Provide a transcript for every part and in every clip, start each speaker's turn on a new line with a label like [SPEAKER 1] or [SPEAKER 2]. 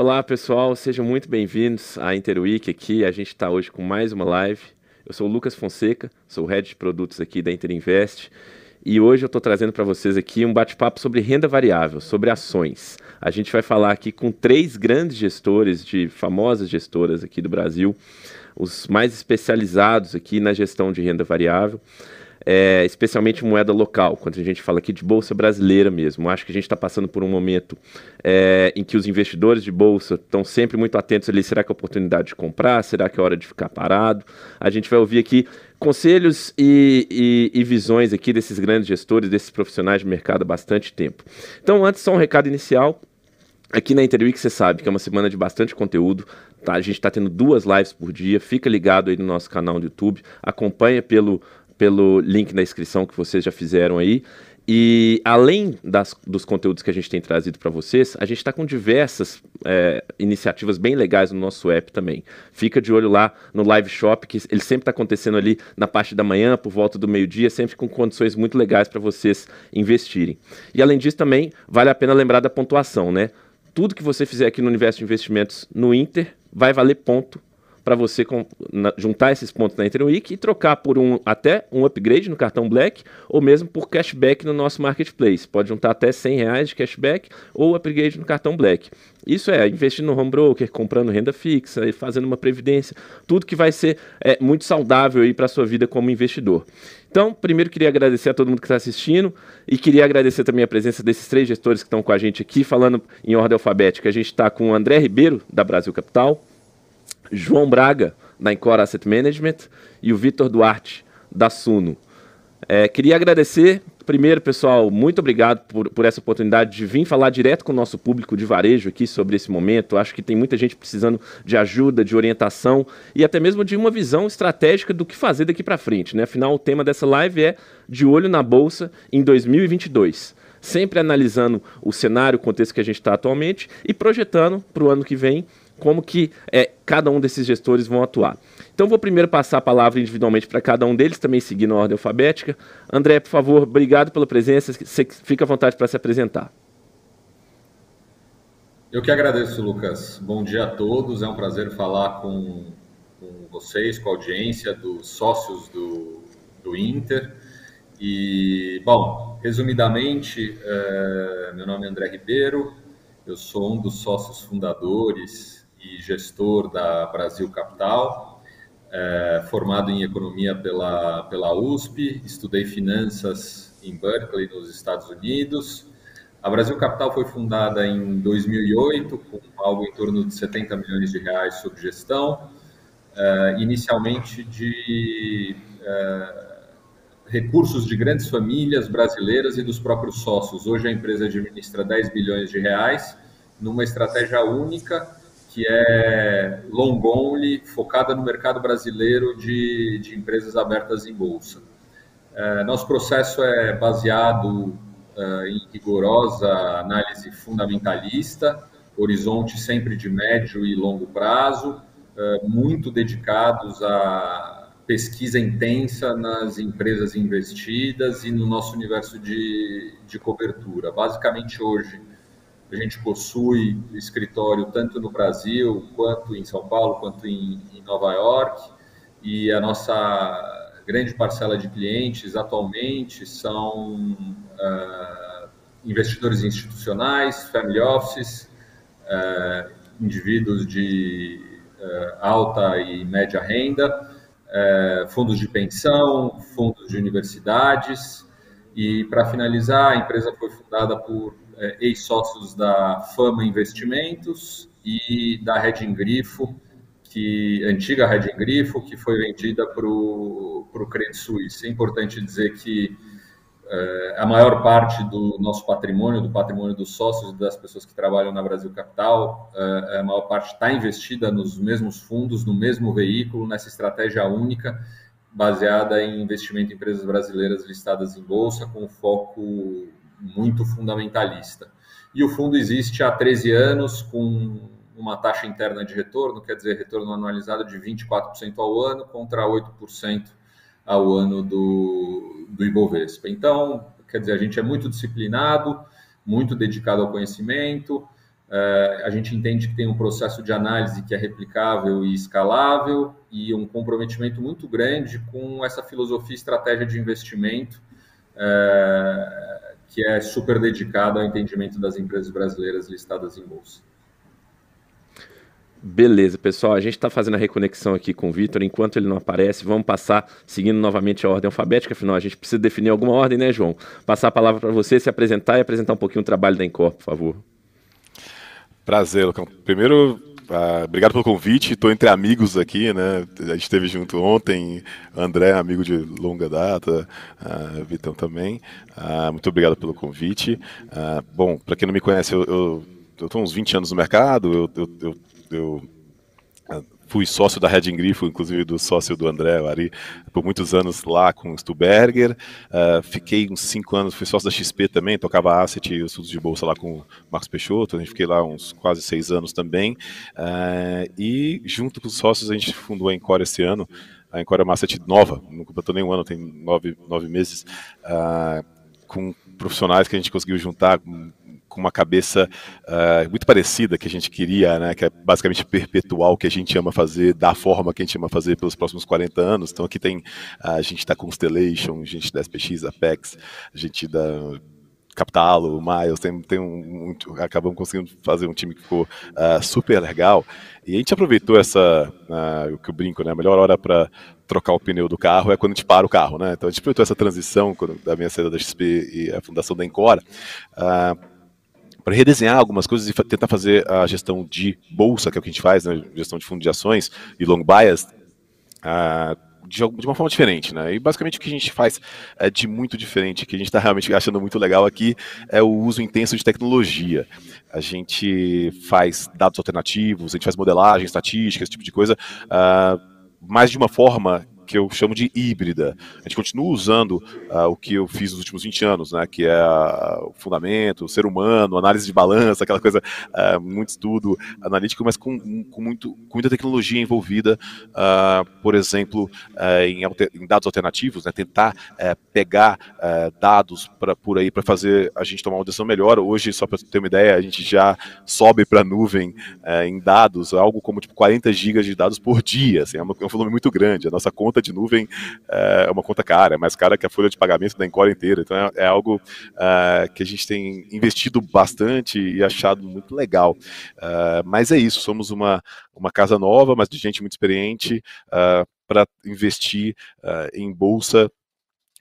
[SPEAKER 1] Olá, pessoal, sejam muito bem-vindos à Interweek aqui. A gente está hoje com mais uma live. Eu sou o Lucas Fonseca, sou o head de produtos aqui da Interinvest. E hoje eu estou trazendo para vocês aqui um bate-papo sobre renda variável, sobre ações. A gente vai falar aqui com três grandes gestores de famosas gestoras aqui do Brasil, os mais especializados aqui na gestão de renda variável é, especialmente moeda local, quando a gente fala aqui de bolsa brasileira mesmo. Acho que a gente está passando por um momento é, em que os investidores de bolsa estão sempre muito atentos ali: será que é oportunidade de comprar? Será que é hora de ficar parado? A gente vai ouvir aqui conselhos e, e, e, visões aqui desses grandes gestores, desses profissionais de mercado há bastante tempo. Então, antes, só um recado inicial. Aqui na Interweek você sabe que é uma semana de bastante conteúdo. Tá? A gente está tendo duas lives por dia. Fica ligado aí no nosso canal do YouTube. Acompanha pelo pelo link na inscrição que vocês já fizeram aí. E além das, dos conteúdos que a gente tem trazido para vocês, a gente está com diversas é, iniciativas bem legais no nosso app também. Fica de olho lá no Live Shop, que ele sempre está acontecendo ali na parte da manhã, por volta do meio-dia, sempre com condições muito legais para vocês investirem. E além disso, também vale a pena lembrar da pontuação, né? Tudo que você fizer aqui no universo de investimentos no Inter vai valer ponto para você com, na, juntar esses pontos na Interweek e trocar por um até um upgrade no cartão Black ou mesmo por cashback no nosso marketplace. Pode juntar até 100 reais de cashback ou upgrade no cartão Black. Isso é investindo no home broker, comprando renda fixa e fazendo uma previdência, tudo que vai ser é, muito saudável aí para sua vida como investidor. Então, primeiro queria agradecer a todo mundo que está assistindo e queria agradecer também a presença desses três gestores que estão com a gente aqui, falando em ordem alfabética. A gente está com o André Ribeiro, da Brasil Capital, João Braga, da Encore Asset Management, e o Vitor Duarte, da Suno. É, queria agradecer, primeiro, pessoal, muito obrigado por, por essa oportunidade de vir falar direto com o nosso público de varejo aqui sobre esse momento. Acho que tem muita gente precisando de ajuda, de orientação e até mesmo de uma visão estratégica do que fazer daqui para frente. Né? Afinal, o tema dessa live é de olho na Bolsa em 2022 sempre analisando o cenário, o contexto que a gente está atualmente e projetando para o ano que vem como que é, cada um desses gestores vão atuar. Então vou primeiro passar a palavra individualmente para cada um deles, também seguindo a ordem alfabética. André, por favor, obrigado pela presença. Você fica à vontade para se apresentar.
[SPEAKER 2] Eu que agradeço, Lucas. Bom dia a todos. É um prazer falar com, com vocês, com a audiência, dos sócios do, do Inter. E, bom, resumidamente, é, meu nome é André Ribeiro, eu sou um dos sócios fundadores e gestor da Brasil Capital, é, formado em economia pela, pela USP, estudei finanças em Berkeley, nos Estados Unidos. A Brasil Capital foi fundada em 2008, com algo em torno de 70 milhões de reais sob gestão, é, inicialmente de é, recursos de grandes famílias brasileiras e dos próprios sócios. Hoje a empresa administra 10 bilhões de reais numa estratégia única que é long only, focada no mercado brasileiro de, de empresas abertas em bolsa. É, nosso processo é baseado é, em rigorosa análise fundamentalista, horizonte sempre de médio e longo prazo, é, muito dedicados à pesquisa intensa nas empresas investidas e no nosso universo de, de cobertura. Basicamente, hoje, a gente possui escritório tanto no Brasil, quanto em São Paulo, quanto em, em Nova York, e a nossa grande parcela de clientes atualmente são uh, investidores institucionais, family offices, uh, indivíduos de uh, alta e média renda, fundos de pensão, fundos de universidades. E, para finalizar, a empresa foi fundada por é, ex-sócios da Fama Investimentos e da Reding Grifo, que antiga Reding Grifo, que foi vendida para o Credit Suisse. É importante dizer que é, a maior parte do nosso patrimônio, do patrimônio dos sócios e das pessoas que trabalham na Brasil Capital, é, a maior parte está investida nos mesmos fundos, no mesmo veículo, nessa estratégia única, baseada em investimento em empresas brasileiras listadas em bolsa, com foco muito fundamentalista. E o fundo existe há 13 anos, com uma taxa interna de retorno, quer dizer, retorno anualizado de 24% ao ano contra 8% ao ano do, do Ibovespa. Então, quer dizer, a gente é muito disciplinado, muito dedicado ao conhecimento, é, a gente entende que tem um processo de análise que é replicável e escalável e um comprometimento muito grande com essa filosofia e estratégia de investimento é, que é super dedicada ao entendimento das empresas brasileiras listadas em bolsa.
[SPEAKER 1] Beleza, pessoal. A gente está fazendo a reconexão aqui com o Vitor. Enquanto ele não aparece, vamos passar seguindo novamente a ordem alfabética. Afinal, a gente precisa definir alguma ordem, né, João? Passar a palavra para você, se apresentar e apresentar um pouquinho o trabalho da Encor, por favor.
[SPEAKER 3] Prazer, Lucão. Primeiro, uh, obrigado pelo convite. Estou entre amigos aqui, né? A gente esteve junto ontem. André, amigo de longa data. Uh, Vitão também. Uh, muito obrigado pelo convite. bom, para quem não me conhece, eu estou uns 20 anos no mercado. Eu, eu, eu, eu fui sócio da Red Grifo, inclusive do sócio do André, o Ari, por muitos anos lá com o Stuberger. Uh, fiquei uns cinco anos, fui sócio da XP também, tocava asset e estudos de bolsa lá com o Marcos Peixoto. A gente fiquei lá uns quase seis anos também. Uh, e junto com os sócios a gente fundou a Encore esse ano. A Encore é uma asset nova, não completou nem um ano, tem nove, nove meses. Uh, com profissionais que a gente conseguiu juntar, uma cabeça uh, muito parecida que a gente queria, né, que é basicamente perpetuar o que a gente ama fazer, da forma que a gente ama fazer pelos próximos 40 anos. Então aqui tem uh, a gente da Constellation, a gente da SPX, Apex, a gente da Capitalo, Miles, tem, tem um, um, acabamos conseguindo fazer um time que ficou uh, super legal. E a gente aproveitou essa, o que eu brinco, né? A melhor hora para trocar o pneu do carro é quando a gente para o carro, né? Então a gente aproveitou essa transição quando, da minha saída da XP e a fundação da Encora. Para redesenhar algumas coisas e tentar fazer a gestão de bolsa, que é o que a gente faz, né, gestão de fundo de ações e long bias, uh, de, de, uma forma diferente, né? E basicamente o que a gente faz é de muito diferente, que a gente está realmente achando muito legal aqui, é o uso intenso de tecnologia. A gente faz dados alternativos, a gente faz modelagem, estatística, esse tipo de coisa, uh, mas de uma forma que eu chamo de híbrida. A gente continua usando uh, o que eu fiz nos últimos 20 anos, né, que é uh, o fundamento, o ser humano, análise de balança, aquela coisa, uh, muito estudo analítico, mas com, com, muito, com muita tecnologia envolvida, por exemplo, em, alter, em, dados alternativos, né, tentar pegar dados pra, por aí para fazer a gente tomar uma decisão melhor. Hoje, só para ter uma ideia, a gente já sobe para a nuvem em dados, algo como tipo 40 gigas de dados por dia, assim, é, uma, é um volume muito grande. A nossa conta conta de nuvem é, é uma conta cara, é mais cara que a folha de pagamento da Encore inteira. Então é, é algo é, que a gente tem investido bastante e achado muito legal. Mas é isso, somos uma, uma casa nova, mas de gente muito experiente para investir em bolsa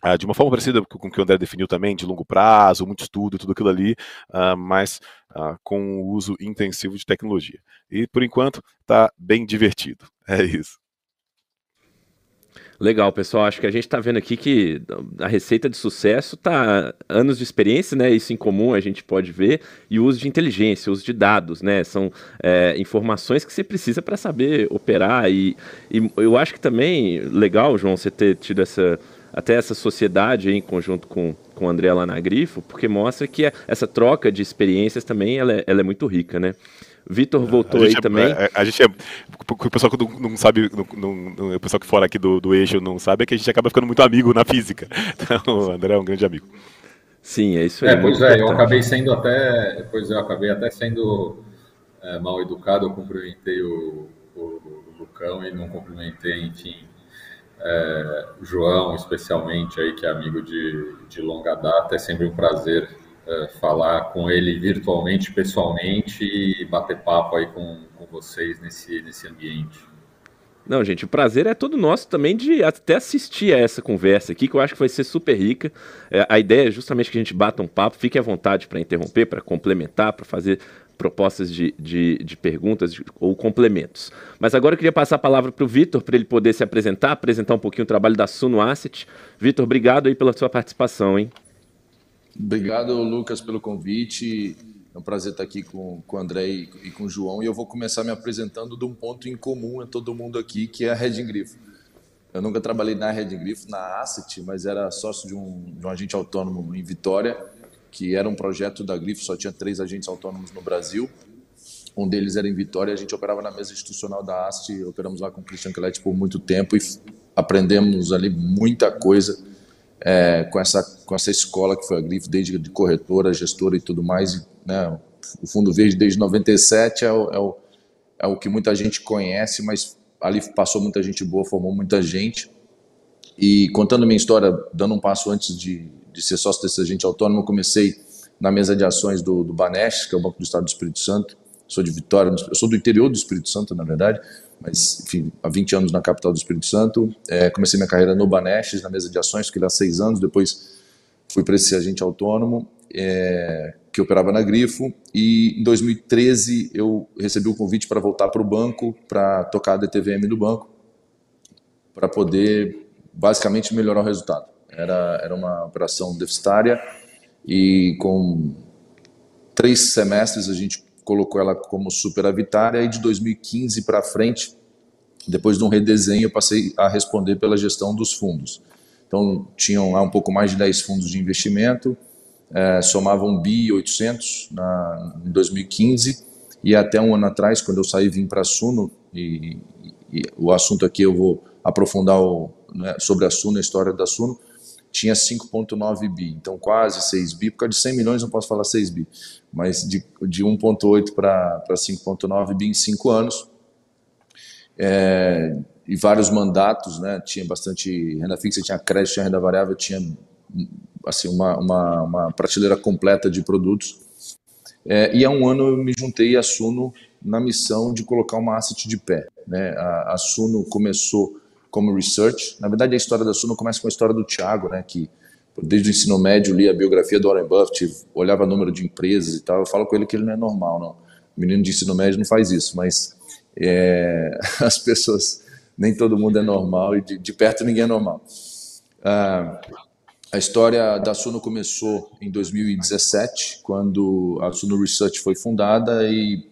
[SPEAKER 3] Uh, de uma forma parecida com o que o André definiu também, de longo prazo, muito estudo, tudo aquilo ali, uh, mas uh, com o uso intensivo de tecnologia. E por enquanto está bem divertido. É isso.
[SPEAKER 1] Legal, pessoal. Acho que a gente está vendo aqui que a receita de sucesso está anos de experiência, né? Isso em comum a gente pode ver e o uso de inteligência, o uso de dados, né? São é, informações que você precisa para saber operar e, e eu acho que também legal, João, você ter tido essa até essa sociedade em conjunto com, com o André lá na Grifo, porque mostra que essa troca de experiências também ela é, ela é muito rica, né? Vitor voltou aí
[SPEAKER 3] é,
[SPEAKER 1] também.
[SPEAKER 3] É, a gente é. O pessoal que não, não sabe, não, não, o pessoal que fora aqui do, do eixo não sabe, é que a gente acaba ficando muito amigo na física. Então, o André é um grande amigo.
[SPEAKER 1] Sim, é isso aí.
[SPEAKER 2] É, pois é, eu acabei sendo até. Pois é, eu acabei até sendo é, mal educado, eu cumprimentei o, o, o, Lucão e não cumprimentei, enfim, é, o João, especialmente aí, que é amigo de, de longa data. É sempre um prazer é, falar com ele virtualmente, pessoalmente e bater papo aí com, com vocês nesse, nesse ambiente.
[SPEAKER 1] Não, gente, o prazer é todo nosso também de até assistir a essa conversa aqui, que eu acho que vai ser super rica. É, a ideia é justamente que a gente bata um papo, fique à vontade para interromper, para complementar, para fazer propostas de, de, de perguntas de, ou complementos. Mas agora eu queria passar a palavra para o Vitor, para ele poder se apresentar, apresentar um pouquinho o trabalho da Suno Asset. Vitor, obrigado aí pela sua participação, hein?
[SPEAKER 4] Obrigado, Lucas, pelo convite. É um prazer estar aqui com, com o André e, e com o João. E eu vou começar me apresentando de um ponto em comum a todo mundo aqui, que é a Red Grifo. Eu nunca trabalhei na Red Grifo, na Asset, mas era sócio de um, de um agente autônomo em Vitória, que era um projeto da Grifo, só tinha três agentes autônomos no Brasil. Um deles era em Vitória, a gente operava na mesa institucional da Asset, operamos lá com o Christian Kellet por muito tempo e aprendemos ali muita coisa é, com, essa, com essa escola que foi a Grifo, desde de corretora, gestora e tudo mais. Né? O Fundo Verde desde 97 é o, é, o, é o que muita gente conhece, mas ali passou muita gente boa, formou muita gente. E contando minha história, dando um passo antes de, de ser sócio desse agente autônomo, eu comecei na mesa de ações do, do que é o Banco do Estado do Espírito Santo. Sou de Vitória, eu sou do interior do Espírito Santo, na verdade, mas enfim, há 20 anos na capital do Espírito Santo. É, comecei minha carreira no Banesh, na mesa de ações, fiquei lá seis anos, depois fui para esse agente autônomo, é, que operava na Grifo, e em 2013 eu recebi o convite para voltar para o banco, para tocar a DTVM do banco, para poder basicamente melhorar o resultado. Era, era uma operação deficitária e com três semestres a gente colocou ela como superavitária e de 2015 para frente, depois de um redesenho, eu passei a responder pela gestão dos fundos. Então, tinham lá um pouco mais de 10 fundos de investimento, é, somavam bi 800 na, em 2015 e até um ano atrás, quando eu saí vim para a Suno, e, e, o assunto aqui eu vou aprofundar o, né, sobre a Suno, a história da Suno, tinha 5,9 bi, então quase 6 bi, por causa de 100 milhões não posso falar 6 bi, mas de, de 1,8 para 5,9 bi em 5 anos, é, e vários mandatos, né, tinha bastante renda fixa, tinha crédito, tinha renda variável, tinha assim, uma, uma, uma prateleira completa de produtos, é, e há um ano eu me juntei à Suno na missão de colocar uma asset de pé, né, a, a Suno começou como research. Na verdade, a história da Suno começa com a história do Thiago, né, que desde o ensino médio lia a biografia do Warren Buffett, olhava o número de empresas e tal. Eu falo com ele que ele não é normal, não. Menino de ensino médio não faz isso, mas é, as pessoas, nem todo mundo é normal e de, de perto ninguém é normal. Ah, a história da Suno começou em 2017, quando a Suno Research foi fundada e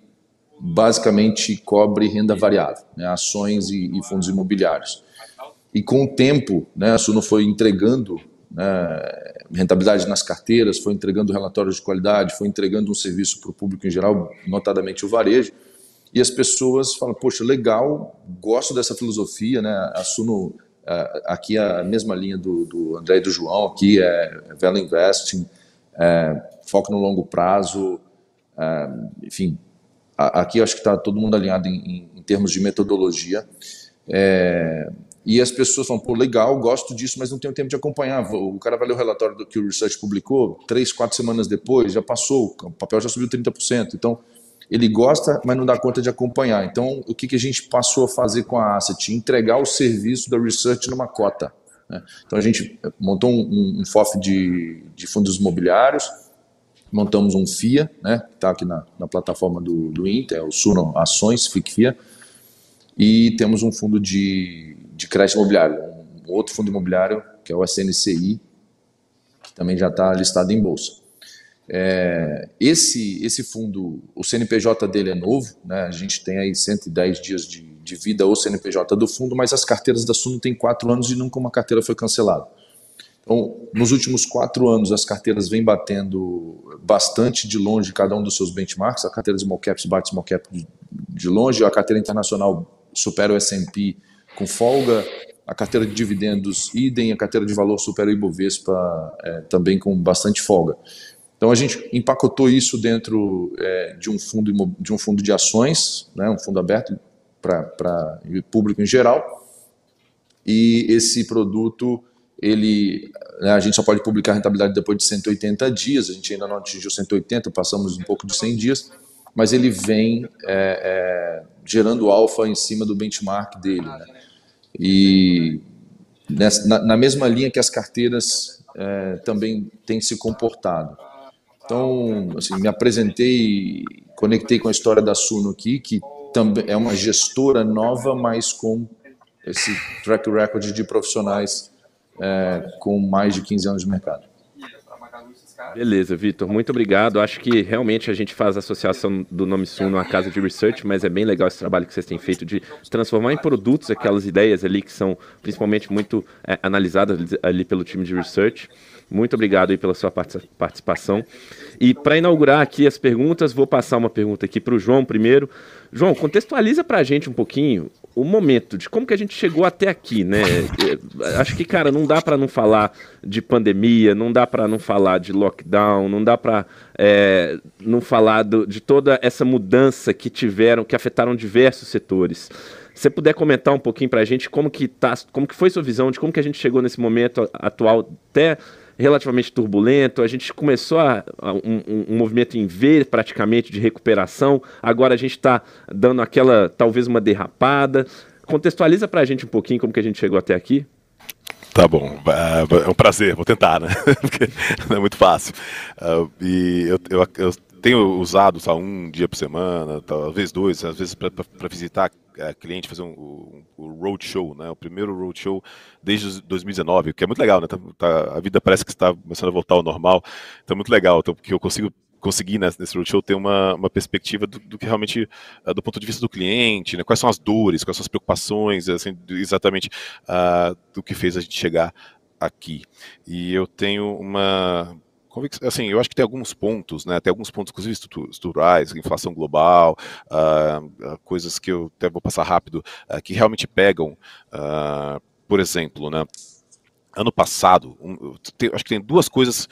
[SPEAKER 4] basicamente cobre renda variável, né, ações e, e fundos imobiliários. E com o tempo, né, a Suno foi entregando né, rentabilidade nas carteiras, foi entregando relatórios de qualidade, foi entregando um serviço para o público em geral, notadamente o varejo, e as pessoas falam, poxa, legal, gosto dessa filosofia, né, a Suno, aqui é a mesma linha do, do André e do João, aqui é Vela Investing, é, foco no longo prazo, é, enfim, aqui acho que está todo mundo alinhado em, em termos de metodologia, é, e as pessoas falam, pô, legal, gosto disso, mas não tenho tempo de acompanhar. O cara vai ler o relatório do que o Research publicou, três, quatro semanas depois, já passou, o papel já subiu 30%. Então, ele gosta, mas não dá conta de acompanhar. Então, o que, que a gente passou a fazer com a Asset? Entregar o serviço da Research numa cota. Né? Então, a gente montou um, um FOF de, de fundos imobiliários, montamos um FIA, né, que está aqui na, na, plataforma do, do Inter, é o Suno Ações, FICFIA, e temos um fundo de de crédito imobiliário, um outro fundo imobiliário, que é o SNCI, que também já está listado em bolsa. É, esse, esse fundo, o CNPJ dele é novo, né? a gente tem aí 110 dias de, de vida o CNPJ do fundo, mas as carteiras da Suno têm quatro anos e nunca uma carteira foi cancelada. Então, nos últimos quatro anos, as carteiras vêm batendo bastante de longe cada um dos seus benchmarks. A carteira de small caps bate small cap de longe, a carteira internacional supera o S&P com folga, a carteira de dividendos idem, a carteira de valor supera o Ibovespa é, também com bastante folga. Então a gente empacotou isso dentro é, de, um fundo, de um fundo de ações, né, um fundo aberto para público em geral, e esse produto ele né, a gente só pode publicar rentabilidade depois de 180 dias, a gente ainda não atingiu 180, passamos um pouco de 100 dias, mas ele vem é, é, gerando alfa em cima do benchmark dele. Né? E nessa, na, na, mesma linha que as carteiras é, também têm se comportado. Então, assim, me apresentei, conectei com a história da Suno aqui, que também é uma gestora nova, mas com esse track record de profissionais é, com mais de 15 anos de mercado.
[SPEAKER 1] Beleza, Vitor, muito obrigado. Acho que realmente a gente faz a associação do nome Suno à casa de research, mas é bem legal esse trabalho que vocês têm feito de transformar em produtos aquelas ideias ali que são principalmente muito é, analisadas ali pelo time de research. Muito obrigado aí pela sua participação. E para inaugurar aqui as perguntas, vou passar uma pergunta aqui para o João primeiro. João, contextualiza para a gente um pouquinho o momento de como que a gente chegou até aqui, né? Acho que, cara, não dá para não falar de pandemia, não dá para não falar de lockdown, não dá para é, não falar do, de toda essa mudança que tiveram, que afetaram diversos setores. Se você puder comentar um pouquinho para a gente como que tá, como que foi sua visão de como que a gente chegou nesse momento atual até relativamente turbulento, a gente começou a, a um, um, movimento em V praticamente de recuperação, agora a gente está dando aquela, talvez uma derrapada. Contextualiza para a gente um pouquinho como que a gente chegou até aqui.
[SPEAKER 3] Tá bom, é um prazer, vou tentar, né? Porque não é muito fácil. Uh, e eu, eu, eu tenho usado só um dia por semana, talvez dois, às vezes para visitar é, cliente, fazer um, um, um roadshow, né? O primeiro roadshow desde 2019, que é muito legal, né? Tá, tá, a vida parece que está começando a voltar ao normal, então é muito legal, então, porque eu consigo conseguir nesse, nesse roadshow ter uma, uma perspectiva do, do que realmente, uh, do ponto de vista do cliente, né? quais são as dores, quais são as preocupações, assim, exatamente uh, do que fez a gente chegar aqui. E eu tenho uma assim, eu acho que tem alguns pontos, né, tem alguns pontos, inclusive estruturais, inflação global, uh, coisas que eu até vou passar rápido, uh, que realmente pegam, uh, por exemplo, né, ano passado, um, tem, acho que tem duas coisas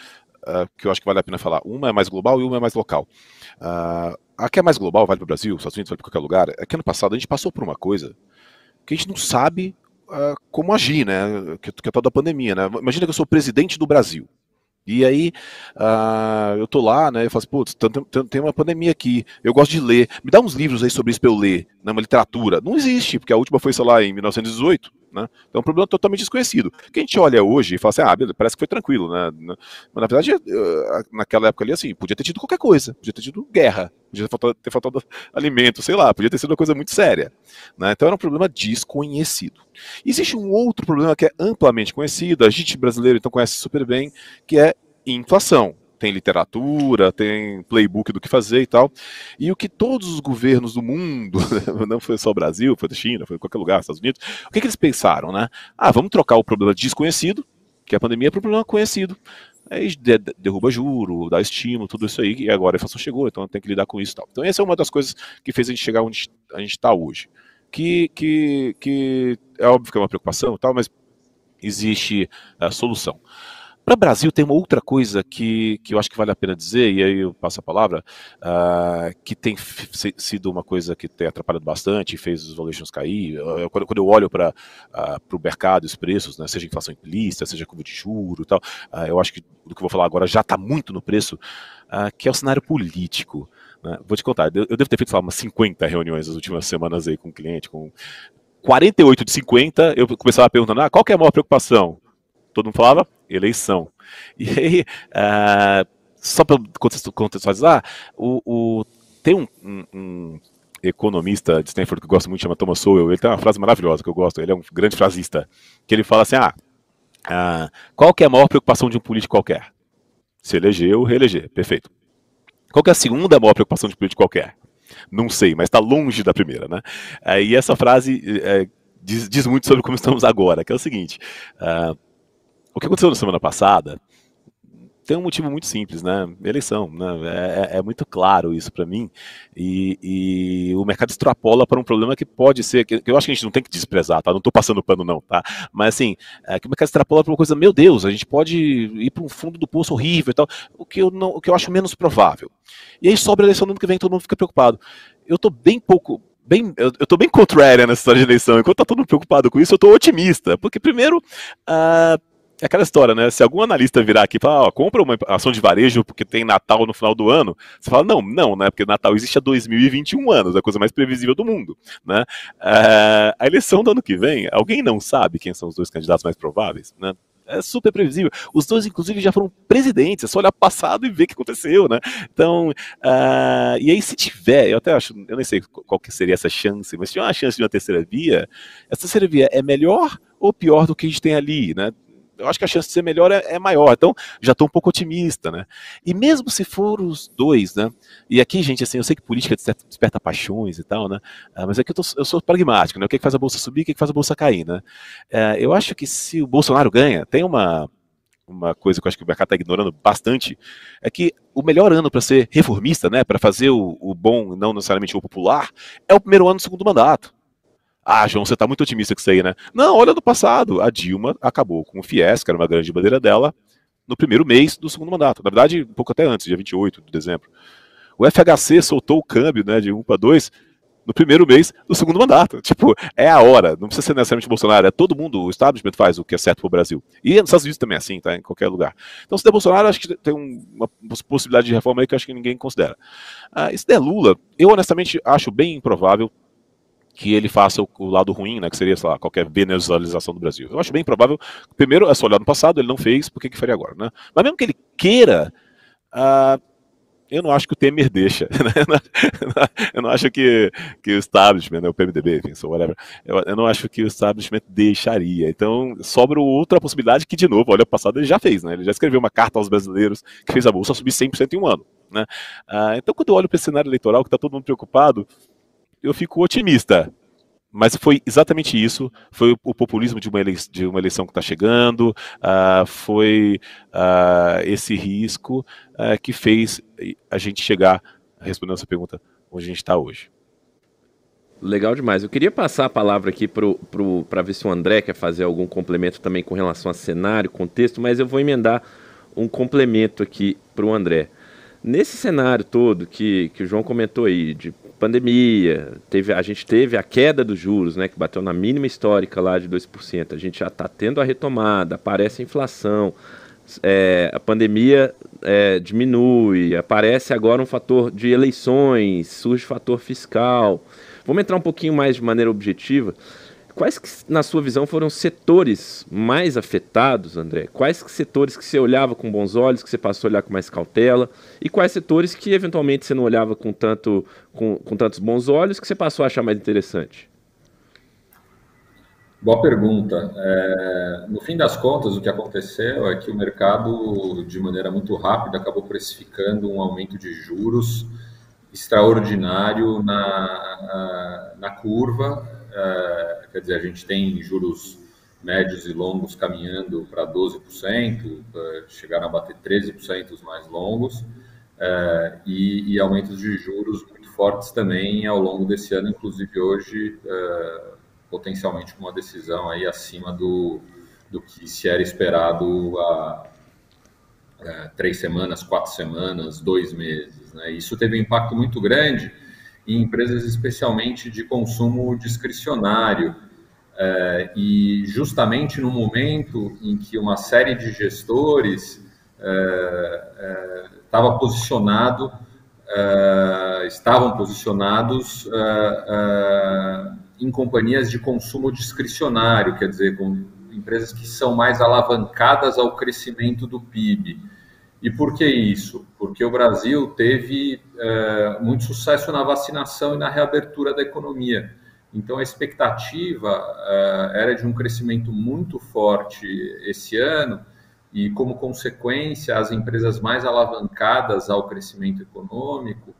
[SPEAKER 3] que eu acho que vale a pena falar. Uma é mais global e uma é mais local. a que é mais global, vale para o Brasil, Estados Unidos, vale para qualquer lugar, é que ano passado a gente passou por uma coisa que a gente não sabe como agir, né, que, que é a tal da pandemia, né. Imagina que eu sou presidente do Brasil. E aí, uh, eu tô lá, né, eu falo assim, putz, tem, uma pandemia aqui, eu gosto de ler, me dá uns livros aí sobre isso pra eu ler, né, uma literatura. Não existe, porque a última foi, sei lá, em 1918, né, então é um problema totalmente desconhecido. Que a gente olha hoje e fala assim, ah, parece que foi tranquilo, né, mas na verdade, naquela época ali, assim, podia ter tido qualquer coisa, podia ter tido guerra, podia ter faltado, ter faltado alimento, sei lá, podia ter sido uma coisa muito séria, né, então era um problema desconhecido. Existe um outro problema que é amplamente conhecido, a gente brasileiro então conhece super bem, que é inflação. Tem literatura, tem playbook do que fazer e tal. E o que todos os governos do mundo, não foi só o Brasil, foi da China, foi qualquer lugar, Estados Unidos, o que, que eles pensaram, né? Ah, vamos trocar o problema desconhecido, que é a pandemia, para o problema conhecido. Aí derruba juro, dá estímulo, tudo isso aí, e agora a inflação chegou, então tem que lidar com isso e tal. Então essa é uma das coisas que fez a gente chegar onde a gente está hoje que, que, que é óbvio que é uma preocupação e tal, mas existe a solução. Para o Brasil tem uma outra coisa que, que eu acho que vale a pena dizer, e aí eu passo a palavra, uh, que tem sido uma coisa que tem atrapalhado bastante, fez os valuations cair. Eu, quando, quando, eu olho para uh, ah, o mercado, os preços, né, seja inflação implícita, seja curva de juro e tal, uh, eu acho que do que eu vou falar agora já está muito no preço, que é o cenário político. Né? Vou te contar, eu, devo ter feito lá, umas 50 reuniões nas últimas semanas aí com cliente, com 48 de 50, eu começava perguntando, ah, qual é a maior preocupação? Todo mundo falava, eleição. E aí, uh, só para contextualizar, o, o, tem um, um, um, economista de Stanford que eu gosto muito, chama Thomas Sowell, ele tem uma frase maravilhosa que eu gosto, ele é um grande frasista, que ele fala assim, ah, uh, qual que é a maior preocupação de um político qualquer? Se eleger ou reeleger, perfeito. Qual é a segunda maior preocupação de político qualquer? Não sei, mas está longe da primeira, né? É, e essa frase é, diz, diz, muito sobre como estamos agora, que é o seguinte: uh, o que aconteceu na semana passada tem um motivo muito simples, né? Eleição, né? É, é, é muito claro isso para mim. E, e, o mercado extrapola para um problema que pode ser, que, eu acho que a gente não tem que desprezar, tá? Não estou passando pano, não, tá? Mas assim, é que o mercado extrapola para uma coisa, meu Deus, a gente pode ir para um fundo do poço horrível e tal, o que eu, não, o que eu acho menos provável. E aí sobra a eleição no ano que vem, todo mundo fica preocupado. Eu estou bem pouco bem, eu, eu tô bem contrária nessa história de eleição. Enquanto tá todo mundo preocupado com isso, eu tô otimista. Porque, primeiro, uh, é aquela história, né? Se algum analista virar aqui e falar, ó, compra uma ação de varejo porque tem Natal no final do ano, você fala, não, não, né? Porque Natal existe há 2021 anos, é a coisa mais previsível do mundo, né? É, a eleição do ano que vem, alguém não sabe quem são os dois candidatos mais prováveis, né? é super previsível. Os dois, inclusive, já foram presidentes. É só olhar passado e ver o que aconteceu, né? Então, uh, e aí se tiver, eu até acho, eu nem sei qual que seria essa chance, mas se tiver uma chance de uma terceira via, essa terceira via é melhor ou pior do que a gente tem ali, né? Eu acho que a chance de ser melhor é, é maior. Então, já estou um pouco otimista, né? E mesmo se for os dois, né? E aqui, gente, assim, eu sei que política desperta paixões e tal, né? Ah, mas aqui eu, tô, eu, sou pragmático, né? O que, é que faz a bolsa subir, o que, é que faz a bolsa cair, né? É, eu acho que se o Bolsonaro ganha, tem uma uma coisa que eu acho que o mercado está ignorando bastante, é que o melhor ano para ser reformista, né, para fazer o, o bom, não necessariamente o popular, é o primeiro ano do segundo mandato. Ah, João, você está muito otimista com isso aí, né? Não, olha no passado. A Dilma acabou com o FIES, que era uma grande bandeira dela, no primeiro mês do segundo mandato. Na verdade, um pouco até antes, dia 28 de dezembro. O FHC soltou o câmbio né, de 1 para 2 no primeiro mês do segundo mandato. Tipo, é a hora. Não precisa ser necessariamente Bolsonaro, é todo mundo, o establishment faz o que é certo para o Brasil. E nos Estados Unidos também é assim, tá? Em qualquer lugar. Então, se der Bolsonaro, acho que tem uma possibilidade de reforma aí que acho que ninguém considera. Ah, se der Lula, eu honestamente acho bem improvável que ele faça o, o, lado ruim, né, que seria, sei lá, qualquer venezualização do Brasil. Eu acho bem provável. Primeiro, é só olhar no passado, ele não fez, por que, que faria agora, né? Mas mesmo que ele queira, uh, eu não acho que o Temer deixa. Né? eu não acho que, que o establishment, né, o PMDB, enfim, so whatever, eu, eu, não acho que o establishment deixaria. Então, sobra outra possibilidade que, de novo, olha, o passado ele já fez, né? Ele já escreveu uma carta aos brasileiros que fez a Bolsa subir 100% em um ano. Né? Uh, então, quando eu olho para esse cenário eleitoral, que está todo mundo preocupado, eu fico otimista. Mas foi exatamente isso. Foi o populismo de uma, eleição, de uma eleição que está chegando, uh, foi uh, esse risco uh, que fez a gente chegar, respondendo essa pergunta, onde a gente está hoje.
[SPEAKER 1] Legal demais. Eu queria passar a palavra aqui para ver se o André quer fazer algum complemento também com relação a cenário, contexto, mas eu vou emendar um complemento aqui para o André. Nesse cenário todo que, que o João comentou aí, de pandemia, teve, a gente teve a queda dos juros, né, que bateu na mínima histórica lá de 2%. A gente já está tendo a retomada, aparece a inflação, é, a pandemia é, diminui, aparece agora um fator de eleições, surge fator fiscal. Vamos entrar um pouquinho mais de maneira objetiva. Quais, que, na sua visão, foram os setores mais afetados, André? Quais setores que você olhava com bons olhos, que você passou a olhar com mais cautela? E quais setores que, eventualmente, você não olhava com, tanto, com, com tantos bons olhos, que você passou a achar mais interessante?
[SPEAKER 2] Boa pergunta. É, no fim das contas, o que aconteceu é que o mercado, de maneira muito rápida, acabou precificando um aumento de juros extraordinário na, na, na curva é, quer dizer, a gente tem juros médios e longos caminhando para 12%, chegaram a bater 13% os mais longos, é, e, e, aumentos de juros muito fortes também ao longo desse ano, inclusive hoje, potencialmente com uma decisão aí acima do, do que se era esperado há três semanas, quatro semanas, dois meses. Né? Isso teve um impacto muito grande em empresas especialmente de consumo discricionário. É, e justamente no momento em que uma série de gestores estava é, é, posicionado, é, estavam posicionados é, em companhias de consumo discricionário, quer dizer, com empresas que são mais alavancadas ao crescimento do PIB. E por que isso? Porque o Brasil teve é, muito sucesso na vacinação e na reabertura da economia. Então, a expectativa é, era de um crescimento muito forte esse ano, e como consequência, as empresas mais alavancadas ao crescimento econômico,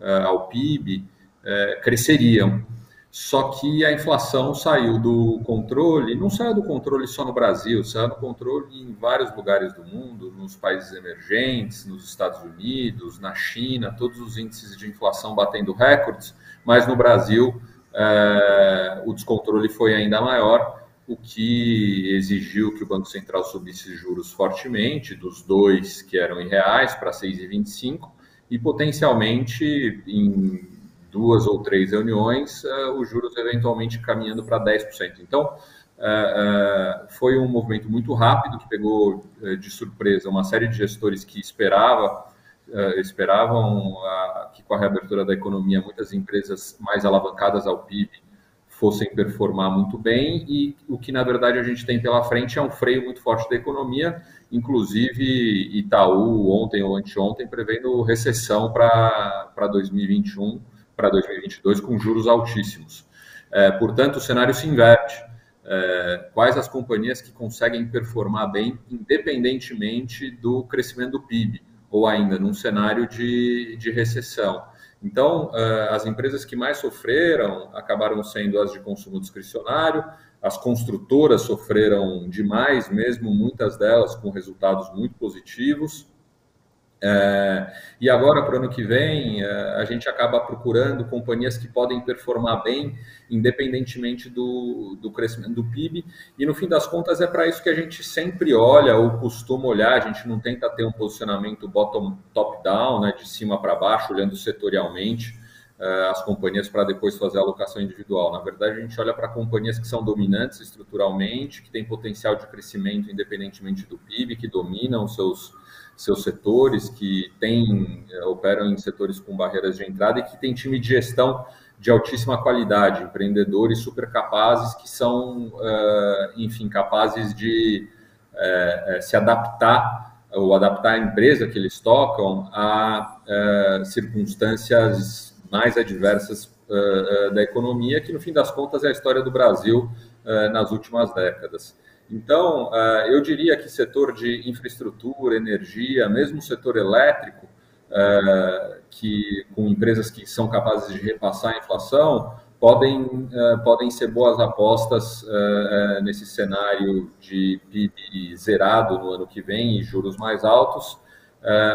[SPEAKER 2] é, ao PIB, é, cresceriam. Só que a inflação saiu do controle, não saiu do controle só no Brasil, saiu do controle em vários lugares do mundo, nos países emergentes, nos Estados Unidos, na China, todos os índices de inflação batendo recordes, mas no Brasil é, o descontrole foi ainda maior, o que exigiu que o Banco Central subisse juros fortemente, dos dois que eram em reais para 6,25, e potencialmente em duas ou três reuniões, uh, os juros eventualmente caminhando para 10%. Então, uh, uh, foi um movimento muito rápido que pegou de surpresa uma série de gestores que esperava, esperavam que com a reabertura da economia muitas empresas mais alavancadas ao PIB fossem performar muito bem e o que na verdade a gente tem pela frente é um freio muito forte da economia, inclusive Itaú ontem ou anteontem prevendo recessão para 2021 para 2022 com juros altíssimos. É, portanto, o cenário se inverte. É, quais as companhias que conseguem performar bem, independentemente do crescimento do PIB, ou ainda num cenário de, de recessão. Então, é, as empresas que mais sofreram acabaram sendo as de consumo discricionário, as construtoras sofreram demais, mesmo muitas delas com resultados muito positivos, É, e agora, para o ano que vem, é, a gente acaba procurando companhias que podem performar bem, independentemente do, do crescimento do PIB. E no fim das contas, é para isso que a gente sempre olha ou costuma olhar. A gente não tenta ter um posicionamento bottom top-down, né, de cima para baixo, olhando setorialmente é, as companhias para depois fazer a alocação individual. Na verdade, a gente olha para companhias que são dominantes estruturalmente, que têm potencial de crescimento independentemente do PIB, que dominam seus seus setores, que têm, eh, operam em setores com barreiras de entrada e que têm time de gestão de altíssima qualidade, empreendedores super capazes que são, eh, enfim, capazes de eh, se adaptar ou adaptar a empresa que eles tocam a circunstâncias mais adversas da economia, que no fim das contas é a história do Brasil nas últimas décadas. Então, eh, eu diria que setor de infraestrutura, energia, mesmo o setor elétrico, eh, que com empresas que são capazes de repassar a inflação, podem, eh, podem ser boas apostas nesse cenário de PIB zerado no ano que vem e juros mais altos,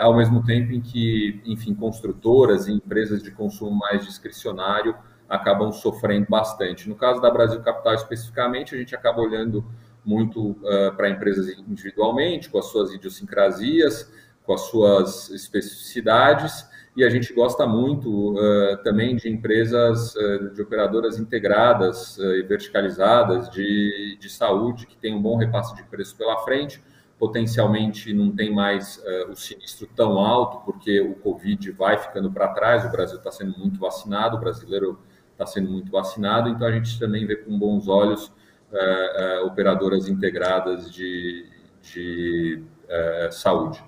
[SPEAKER 2] ao mesmo tempo em que, enfim, construtoras e empresas de consumo mais discricionário acabam sofrendo bastante. No caso da Brasil Capital especificamente, a gente acaba olhando muito uh, para empresas individualmente, com as suas idiosincrasias, com as suas especificidades, e a gente gosta muito uh, também de empresas, uh, de operadoras integradas e verticalizadas de, de saúde, que tem um bom repasse de preço pela frente, potencialmente não tem mais o sinistro tão alto, porque o Covid vai ficando para trás, o Brasil está sendo muito vacinado, o brasileiro está sendo muito vacinado, então a gente também vê com bons olhos operadoras integradas de, de é, saúde.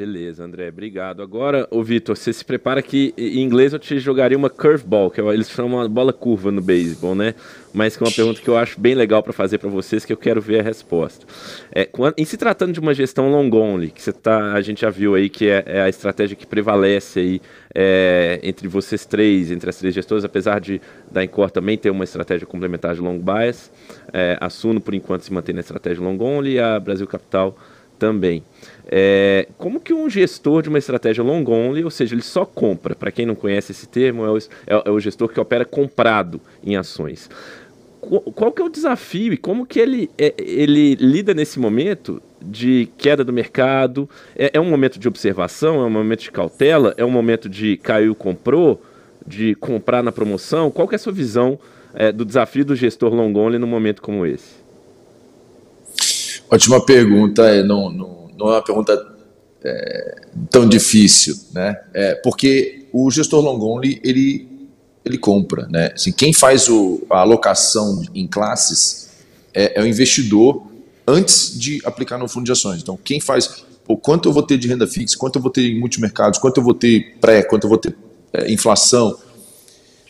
[SPEAKER 1] Beleza, André, obrigado. Agora, ô Vitor, você se prepara que em inglês eu te jogaria uma curveball, que é eles chamam uma bola curva no beisebol, né? Mas que é uma pergunta que eu acho bem legal para fazer para vocês, que eu quero ver a resposta. É, em se tratando de uma gestão long only, que você tá, a gente já viu aí que é, é a estratégia que prevalece aí é, entre vocês três, entre as três gestoras, apesar de da Incor também ter uma estratégia complementar de long bias, é, a Suno por enquanto se mantém na estratégia long only a Brasil Capital também. É, como que um gestor de uma estratégia long only, ou seja, ele só compra, para quem não conhece esse termo, é o, é, é o, gestor que opera comprado em ações. Qual, qual que é o desafio e como que ele, é, ele lida nesse momento de queda do mercado? É, é, um momento de observação, é um momento de cautela, é um momento de caiu, comprou, de comprar na promoção? Qual que é a sua visão é, do desafio do gestor long only num momento como esse?
[SPEAKER 4] Ótima pergunta, não, não, não é uma pergunta é, tão difícil, né? É, porque o gestor long only ele, ele compra, né? Assim, quem faz o, a alocação em classes é, é o investidor antes de aplicar no fundo de ações. Então, quem faz o quanto eu vou ter de renda fixa, quanto eu vou ter em multimercados, quanto eu vou ter pré, quanto eu vou ter é, inflação,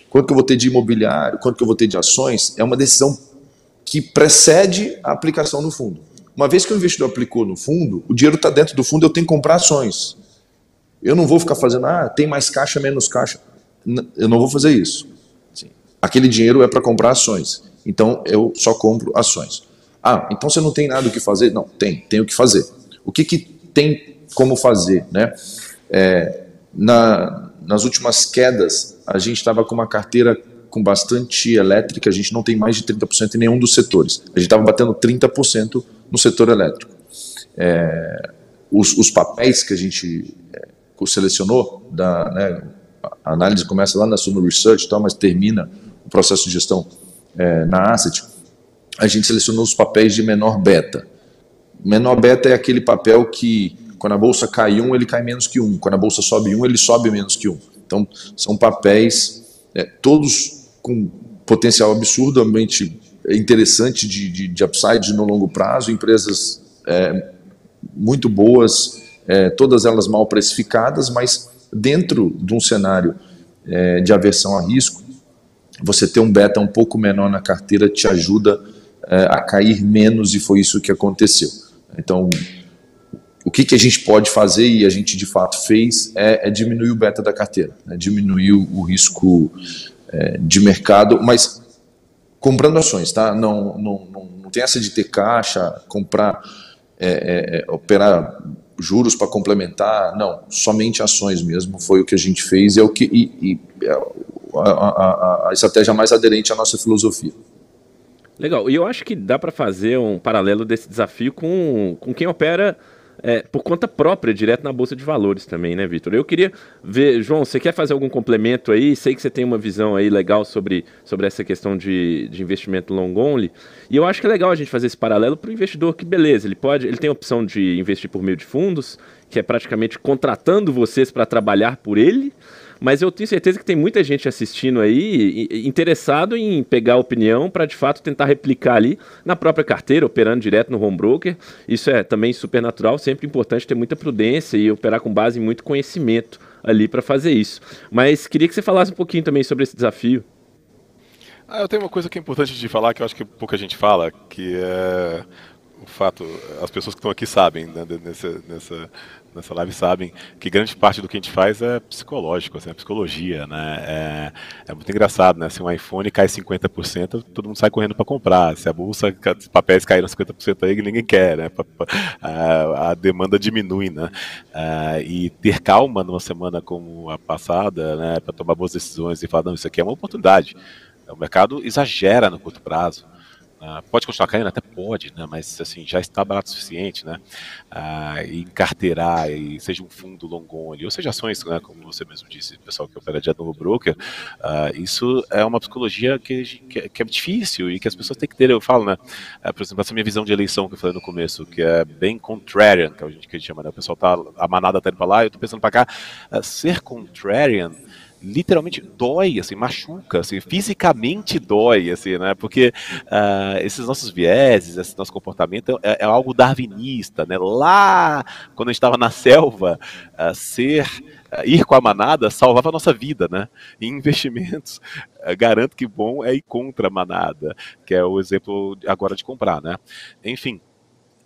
[SPEAKER 4] quanto eu vou ter de imobiliário, quanto eu vou ter de ações, é uma decisão que precede a aplicação no fundo. Uma vez que o investidor aplicou no fundo, o dinheiro está dentro do fundo, eu tenho que comprar ações. Eu não vou ficar fazendo, ah, tem mais caixa, menos caixa. Eu não vou fazer isso. Aquele dinheiro é para comprar ações. Então eu só compro ações. Ah, então você não tem nada o que fazer? Não, tem, tem o que fazer. O que, que tem como fazer? Né? É, na, nas últimas quedas, a gente estava com uma carteira com bastante elétrica, a gente não tem mais de 30% em nenhum dos setores. A gente estava batendo 30% no setor elétrico. É, os, os, papéis que a gente é, selecionou, da, né, a análise começa lá na Suno Research, tal, mas termina o processo de gestão é, na Asset, a gente selecionou os papéis de menor beta. Menor beta é aquele papel que, quando a bolsa cai um, ele cai menos que um. Quando a bolsa sobe um, ele sobe menos que um. Então, são papéis, é, todos com potencial absurdamente interessante de, de, de upside no longo prazo, empresas é, muito boas, é, todas elas mal precificadas, mas dentro de um cenário é, de aversão a risco, você ter um beta um pouco menor na carteira te ajuda é, a cair menos e foi isso que aconteceu. Então, o que, que a gente pode fazer e a gente de fato fez é, é diminuir o beta da carteira, né, diminuir o risco é, de mercado, mas comprando ações, tá? Não, não, não, não tem essa de ter caixa, comprar, é, é, é operar juros para complementar, não, somente ações mesmo foi o que a gente fez e é o que e, e é a, a, a, estratégia mais aderente à nossa filosofia.
[SPEAKER 1] Legal, e eu acho que dá para fazer um paralelo desse desafio com, com quem opera é, por conta própria, direto na Bolsa de Valores também, né, Vitor? Eu queria ver, João, você quer fazer algum complemento aí? Sei que você tem uma visão aí legal sobre, sobre essa questão de, de investimento long only. E eu acho que é legal a gente fazer esse paralelo para o investidor, que beleza, ele pode, ele tem a opção de investir por meio de fundos, que é praticamente contratando vocês para trabalhar por ele mas eu tenho certeza que tem muita gente assistindo aí interessado em pegar a opinião para de fato tentar replicar ali na própria carteira, operando direto no home broker. Isso é também super natural, sempre importante ter muita prudência e operar com base em muito conhecimento ali para fazer isso. Mas queria que você falasse um pouquinho também sobre esse desafio.
[SPEAKER 3] Ah, eu tenho uma coisa que é importante de falar que eu acho que pouca gente fala, que é fato, as pessoas que estão aqui sabem, né, nessa, nessa, nessa live sabem que grande parte do que a gente faz é psicológico, assim, é psicologia, né? É, é, muito engraçado, né? Se um iPhone cai 50%, todo mundo sai correndo para comprar. Se a bolsa, os papéis caíram 50% aí, ninguém quer, né? A, a demanda diminui, né? É, e ter calma numa semana como a passada, né? Para tomar boas decisões e falar, não, isso aqui é uma oportunidade. O mercado exagera no curto prazo. Uh, pode continuar caindo? Até pode, né? mas assim, já está barato o suficiente, né? Uh, e encarteirar, e seja um fundo long only, ou seja ações, né? como você mesmo disse, pessoal que opera de novo broker, uh, isso é uma psicologia que, que, que, é difícil e que as pessoas têm que ter, eu falo, né? por exemplo, essa minha visão de eleição que eu falei no começo, que é bem contrarian, que a gente, que a gente chama, né? O pessoal tá, a manada tá indo para lá, eu estou pensando para cá, ser contrarian literalmente dói, assim, machuca, assim, fisicamente dói, assim, né? Porque uh, esses nossos vieses, esse nosso comportamento é, é, algo darwinista, né? Lá, quando a gente estava na selva, uh, ser uh, ir com a manada salvava a nossa vida, né? Em investimentos, garanto que bom é ir contra a manada, que é o exemplo agora de comprar, né? Enfim,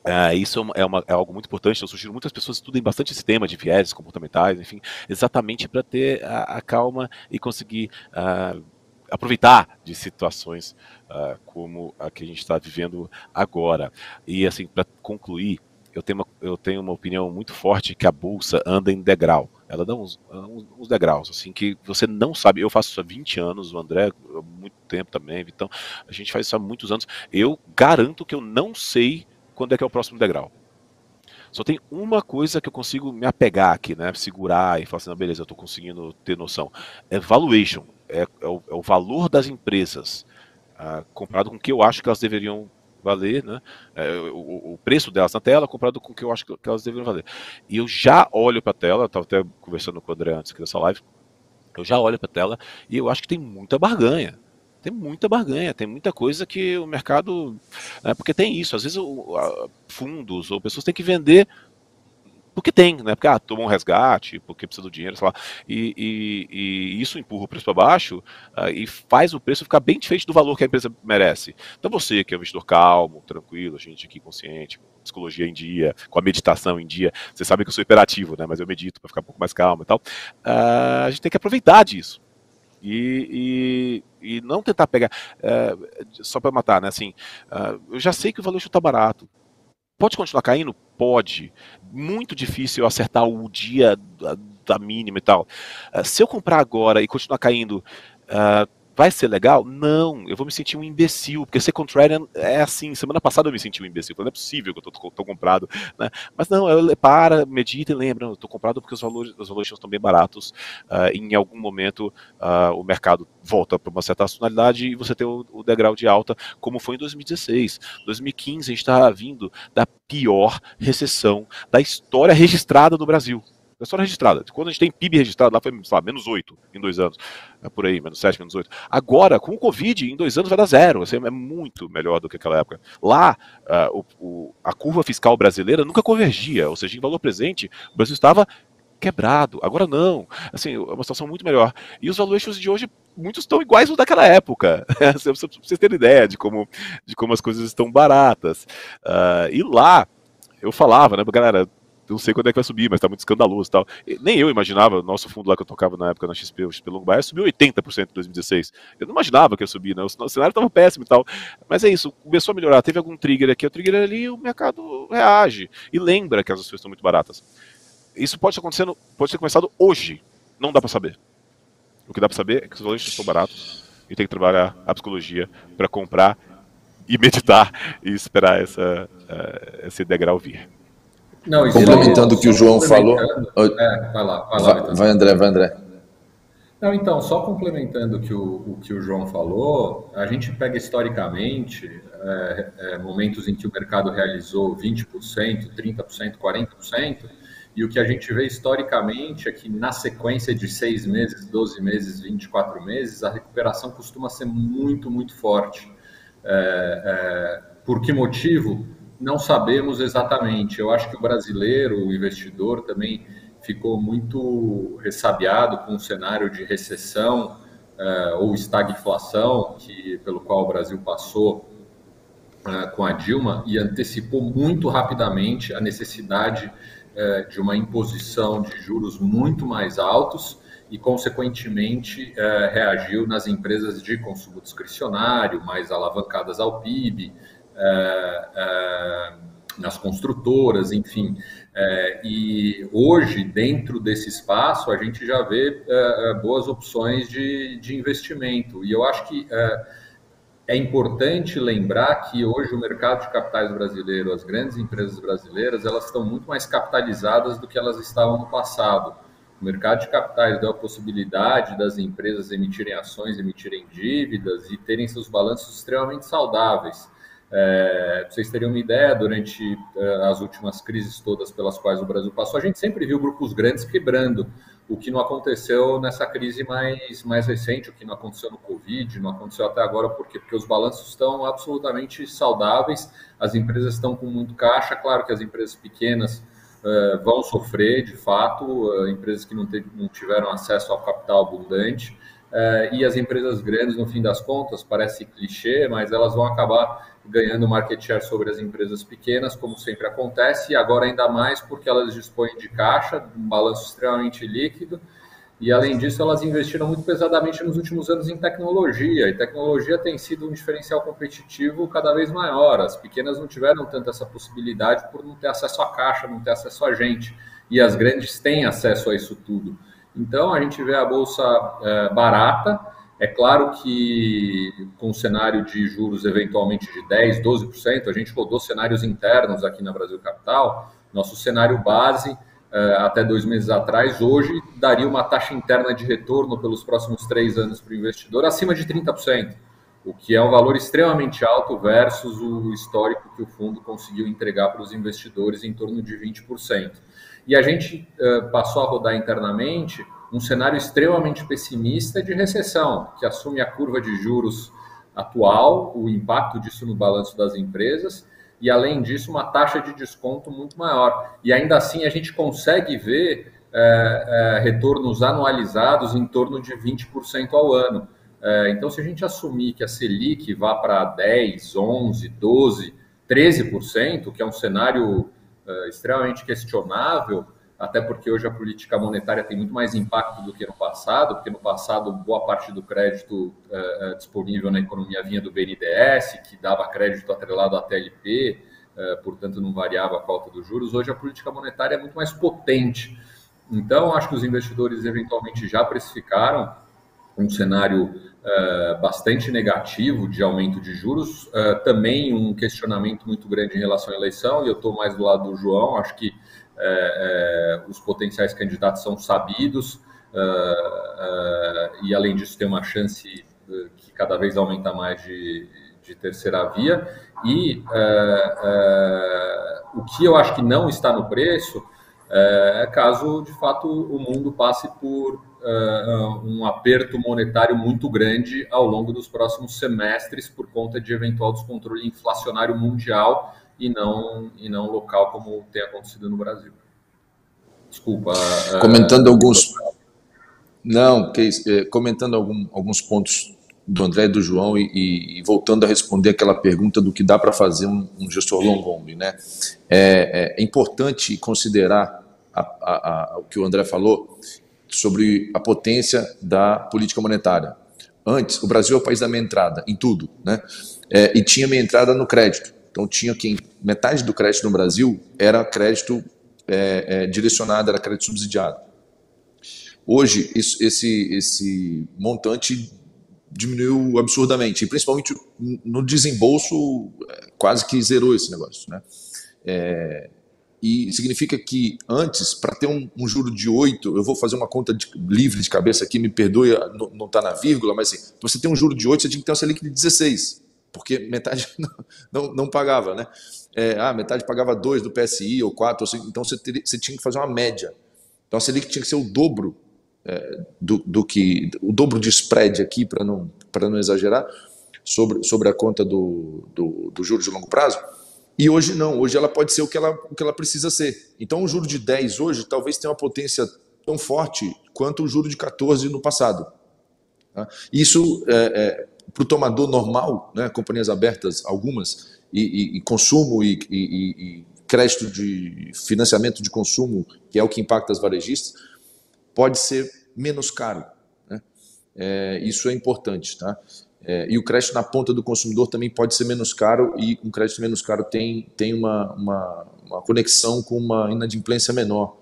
[SPEAKER 3] Uh, isso é, uma, é, algo muito importante. Eu sugiro muitas pessoas estudem bastante esse tema de vieses comportamentais, enfim, exatamente para ter a, a, calma e conseguir uh, aproveitar de situações uh, como a que a gente está vivendo agora. E assim, para concluir, eu tenho, uma, eu tenho uma opinião muito forte que a bolsa anda em degrau. Ela dá uns, uns, degraus, assim, que você não sabe. Eu faço isso há 20 anos, o André há muito tempo também, então a gente faz isso há muitos anos. Eu garanto que eu não sei quando é que é o próximo degrau. Só tem uma coisa que eu consigo me apegar aqui, né? Segurar e falar assim, beleza, eu estou conseguindo ter noção. É valuation, é, é, o, é o, valor das empresas, ah, comparado com o que eu acho que elas deveriam valer, né? É, o, o, preço delas na tela comparado com o que eu acho que elas deveriam valer. E eu já olho para a tela, estava até conversando com o André antes dessa live, eu já olho para a tela e eu acho que tem muita barganha tem muita barganha, tem muita coisa que o mercado. Né, porque tem isso, às vezes o, a, fundos ou pessoas têm que vender porque tem, né? Porque ah, toma um resgate, porque precisa do dinheiro, sei lá. E, e, e isso empurra o preço para baixo uh, e faz o preço ficar bem diferente do valor que a empresa merece. Então você que é um investidor calmo, tranquilo, a gente aqui consciente, com psicologia em dia, com a meditação em dia, você sabe que eu sou hiperativo, né? Mas eu medito para ficar um pouco mais calmo e tal. Uh, a gente tem que aproveitar disso. E, e, e não tentar pegar é, só para matar, né? Assim, uh, eu já sei que o valuation está barato. Pode continuar caindo? Pode. Muito difícil acertar o dia da, da mínima e tal. Uh, se eu comprar agora e continuar caindo, uh, Vai ser legal? Não, eu vou me sentir um imbecil, porque ser contrarian é assim. Semana passada eu me senti um imbecil, não é possível que eu tô, tô comprado, né? Mas não, eu para, medita e lembra, eu tô comprado porque os valores, os valores estão bem baratos. Uh, em algum momento uh, o mercado volta para uma certa racionalidade e você tem o, o, degrau de alta, como foi em 2016. 2015 a gente está vindo da pior recessão da história registrada no Brasil. É só registrada. Quando a gente tem PIB registrado, lá foi, sei lá, menos 8 em dois anos. É por aí, menos 7, menos 8. Agora, com o Covid, em dois anos vai dar zero. Assim, é muito melhor do que aquela época. Lá, uh, o, o, a curva fiscal brasileira nunca convergia, ou seja, em valor presente, o Brasil estava quebrado. Agora não. Assim, é uma situação muito melhor. E os valuations de hoje, muitos estão iguais aos daquela época. Vocês terem ideia de como, de como as coisas estão baratas. Uh, e lá, eu falava, né, galera, não sei quando é que vai subir, mas tá muito escandaloso e tal. E nem eu imaginava, nosso fundo lá que eu tocava na época na XP, o XP Longo Baia, subiu 80% em 2016. Eu não imaginava que ia subir, né? O, cenário tava péssimo e tal. Mas é isso, começou a melhorar. Teve algum trigger aqui, o trigger ali, o mercado reage. E lembra que as ações estão muito baratas. Isso pode acontecer, pode ter começado hoje. Não dá para saber. O que dá para saber é que os valores estão baratos e tem que trabalhar a psicologia para comprar e meditar e esperar essa, uh, esse degrau vir.
[SPEAKER 4] Não, complementando o que o João falou. É, vai lá, vai, lá, vai, vai André, vai André.
[SPEAKER 2] Não, então, só complementando que o, o que o João falou, a gente pega historicamente é, é, momentos em que o mercado realizou 20%, 30%, 40%, e o que a gente vê historicamente é que na sequência de seis meses, 12 meses, 24 meses, a recuperação costuma ser muito, muito forte. É, é, por que motivo? Não sabemos exatamente. Eu acho que o brasileiro, o investidor, também ficou muito ressabiado com o cenário de recessão é, ou estagflação que, pelo qual o Brasil passou é, com a Dilma e antecipou muito rapidamente a necessidade é, de uma imposição de juros muito mais altos e, consequentemente, reagiu nas empresas de consumo discricionário, mais alavancadas ao PIB, nas construtoras, enfim. e hoje, dentro desse espaço, a gente já vê boas opções de, de investimento. E eu acho que é importante lembrar que hoje o mercado de capitais brasileiro, as grandes empresas brasileiras, elas estão muito mais capitalizadas do que elas estavam no passado. O mercado de capitais deu a possibilidade das empresas emitirem ações, emitirem dívidas e terem seus balanços extremamente saudáveis. É, vocês terem uma ideia, durante é, as últimas crises todas pelas quais o Brasil passou, a gente sempre viu grupos grandes quebrando o que não aconteceu nessa crise mais, mais recente, o que não aconteceu no Covid, não aconteceu até agora, por quê? Porque os balanços estão absolutamente saudáveis, as empresas estão com muito caixa, claro que as empresas pequenas uh, vão sofrer, de fato, uh, empresas que não, não tiveram acesso ao capital abundante, uh, e as empresas grandes, no fim das contas, parece clichê, mas elas vão acabar ganhando market share sobre as empresas pequenas, como sempre acontece, e agora ainda mais porque elas dispõem de caixa, um balanço extremamente líquido, e além disso, elas investiram muito pesadamente nos últimos anos em tecnologia, e tecnologia tem sido um diferencial competitivo cada vez maior. As pequenas não tiveram tanto essa possibilidade por não ter acesso à caixa, não ter acesso a gente, e as grandes têm acesso a isso tudo. Então, a gente vê a bolsa é, barata, é claro que com o cenário de juros eventualmente de 10%, 12%, a gente rodou cenários internos aqui na Brasil Capital. Nosso cenário base, eh, até dois meses atrás, hoje daria uma taxa interna de retorno pelos próximos três anos para o investidor acima de 30%, o que é um valor extremamente alto versus o histórico que o fundo conseguiu entregar para os investidores em torno de 20%. E a gente eh, passou a rodar internamente um cenário extremamente pessimista de recessão, que assume a curva de juros atual, o impacto disso no balanço das empresas, e além disso, uma taxa de desconto muito maior. E ainda assim, a gente consegue ver é, é, retornos anualizados em torno de 20% ao ano. É, então, se a gente assumir que a Selic vá para 10, 11, 12, 13%, que é um cenário extremamente questionável, até porque hoje a política monetária tem muito mais impacto do que no passado, porque no passado boa parte do crédito é, é disponível na economia vinha do BNDES, que dava crédito atrelado à TLP, é, portanto não variava a cota dos juros. Hoje a política monetária é muito mais potente. Então, acho que os investidores eventualmente já precificaram um cenário é, bastante negativo de aumento de juros, também um questionamento muito grande em relação à eleição, e eu estou mais do lado do João, acho que é, é, os potenciais candidatos são sabidos é, é, e, além disso, tem uma chance que cada vez aumenta mais de, de terceira via. E o que eu acho que não está no preço é caso, de fato, o mundo passe por um aperto monetário muito grande ao longo dos próximos semestres por conta de eventual descontrole inflacionário mundial e não, e não local como tem acontecido no Brasil. Desculpa.
[SPEAKER 4] É, Comentando alguns. Não, que, é, comentando algum, alguns pontos do André e do João e, e, e, voltando a responder aquela pergunta do que dá para fazer um, um, gestor long only, né? É, é, é importante considerar a, a, a, o que o André falou sobre a potência da política monetária. Antes, o Brasil é o país da meia entrada em tudo, né? É, e tinha meia entrada no crédito. Então tinha quem metade do crédito no Brasil era crédito é, é, direcionado, era crédito subsidiado. Hoje isso, esse esse montante diminuiu absurdamente, e principalmente no desembolso é, quase que zerou esse negócio, né? É, e significa que antes, para ter um, um, juro de 8, eu vou fazer uma conta de, livre de cabeça aqui, me perdoe, não está na vírgula, mas assim, você tem um juro de 8, você tinha que ter uma Selic de 16, porque metade não, não, não pagava, né? É, ah, metade pagava 2 do PSI ou 4, ou 5, então você, você tinha que fazer uma média. Então a Selic tinha que ser o dobro é, do, do, que, o dobro de spread aqui, para não, não exagerar, sobre, sobre a conta do, do, do juros de longo prazo, e hoje não, hoje ela pode ser o que ela, o que ela precisa ser. Então o juro de 10 hoje talvez tenha uma potência tão forte quanto o juro de 14 no passado. Tá? Isso é, é, para o tomador normal, né, companhias abertas, algumas, e, e, e consumo e, e, crédito de financiamento de consumo, que é o que impacta as varejistas, pode ser menos caro. Né? É, isso é importante. Tá? É, e o crédito na ponta do consumidor também pode ser menos caro e um crédito menos caro tem, tem uma, uma, uma conexão com uma inadimplência menor.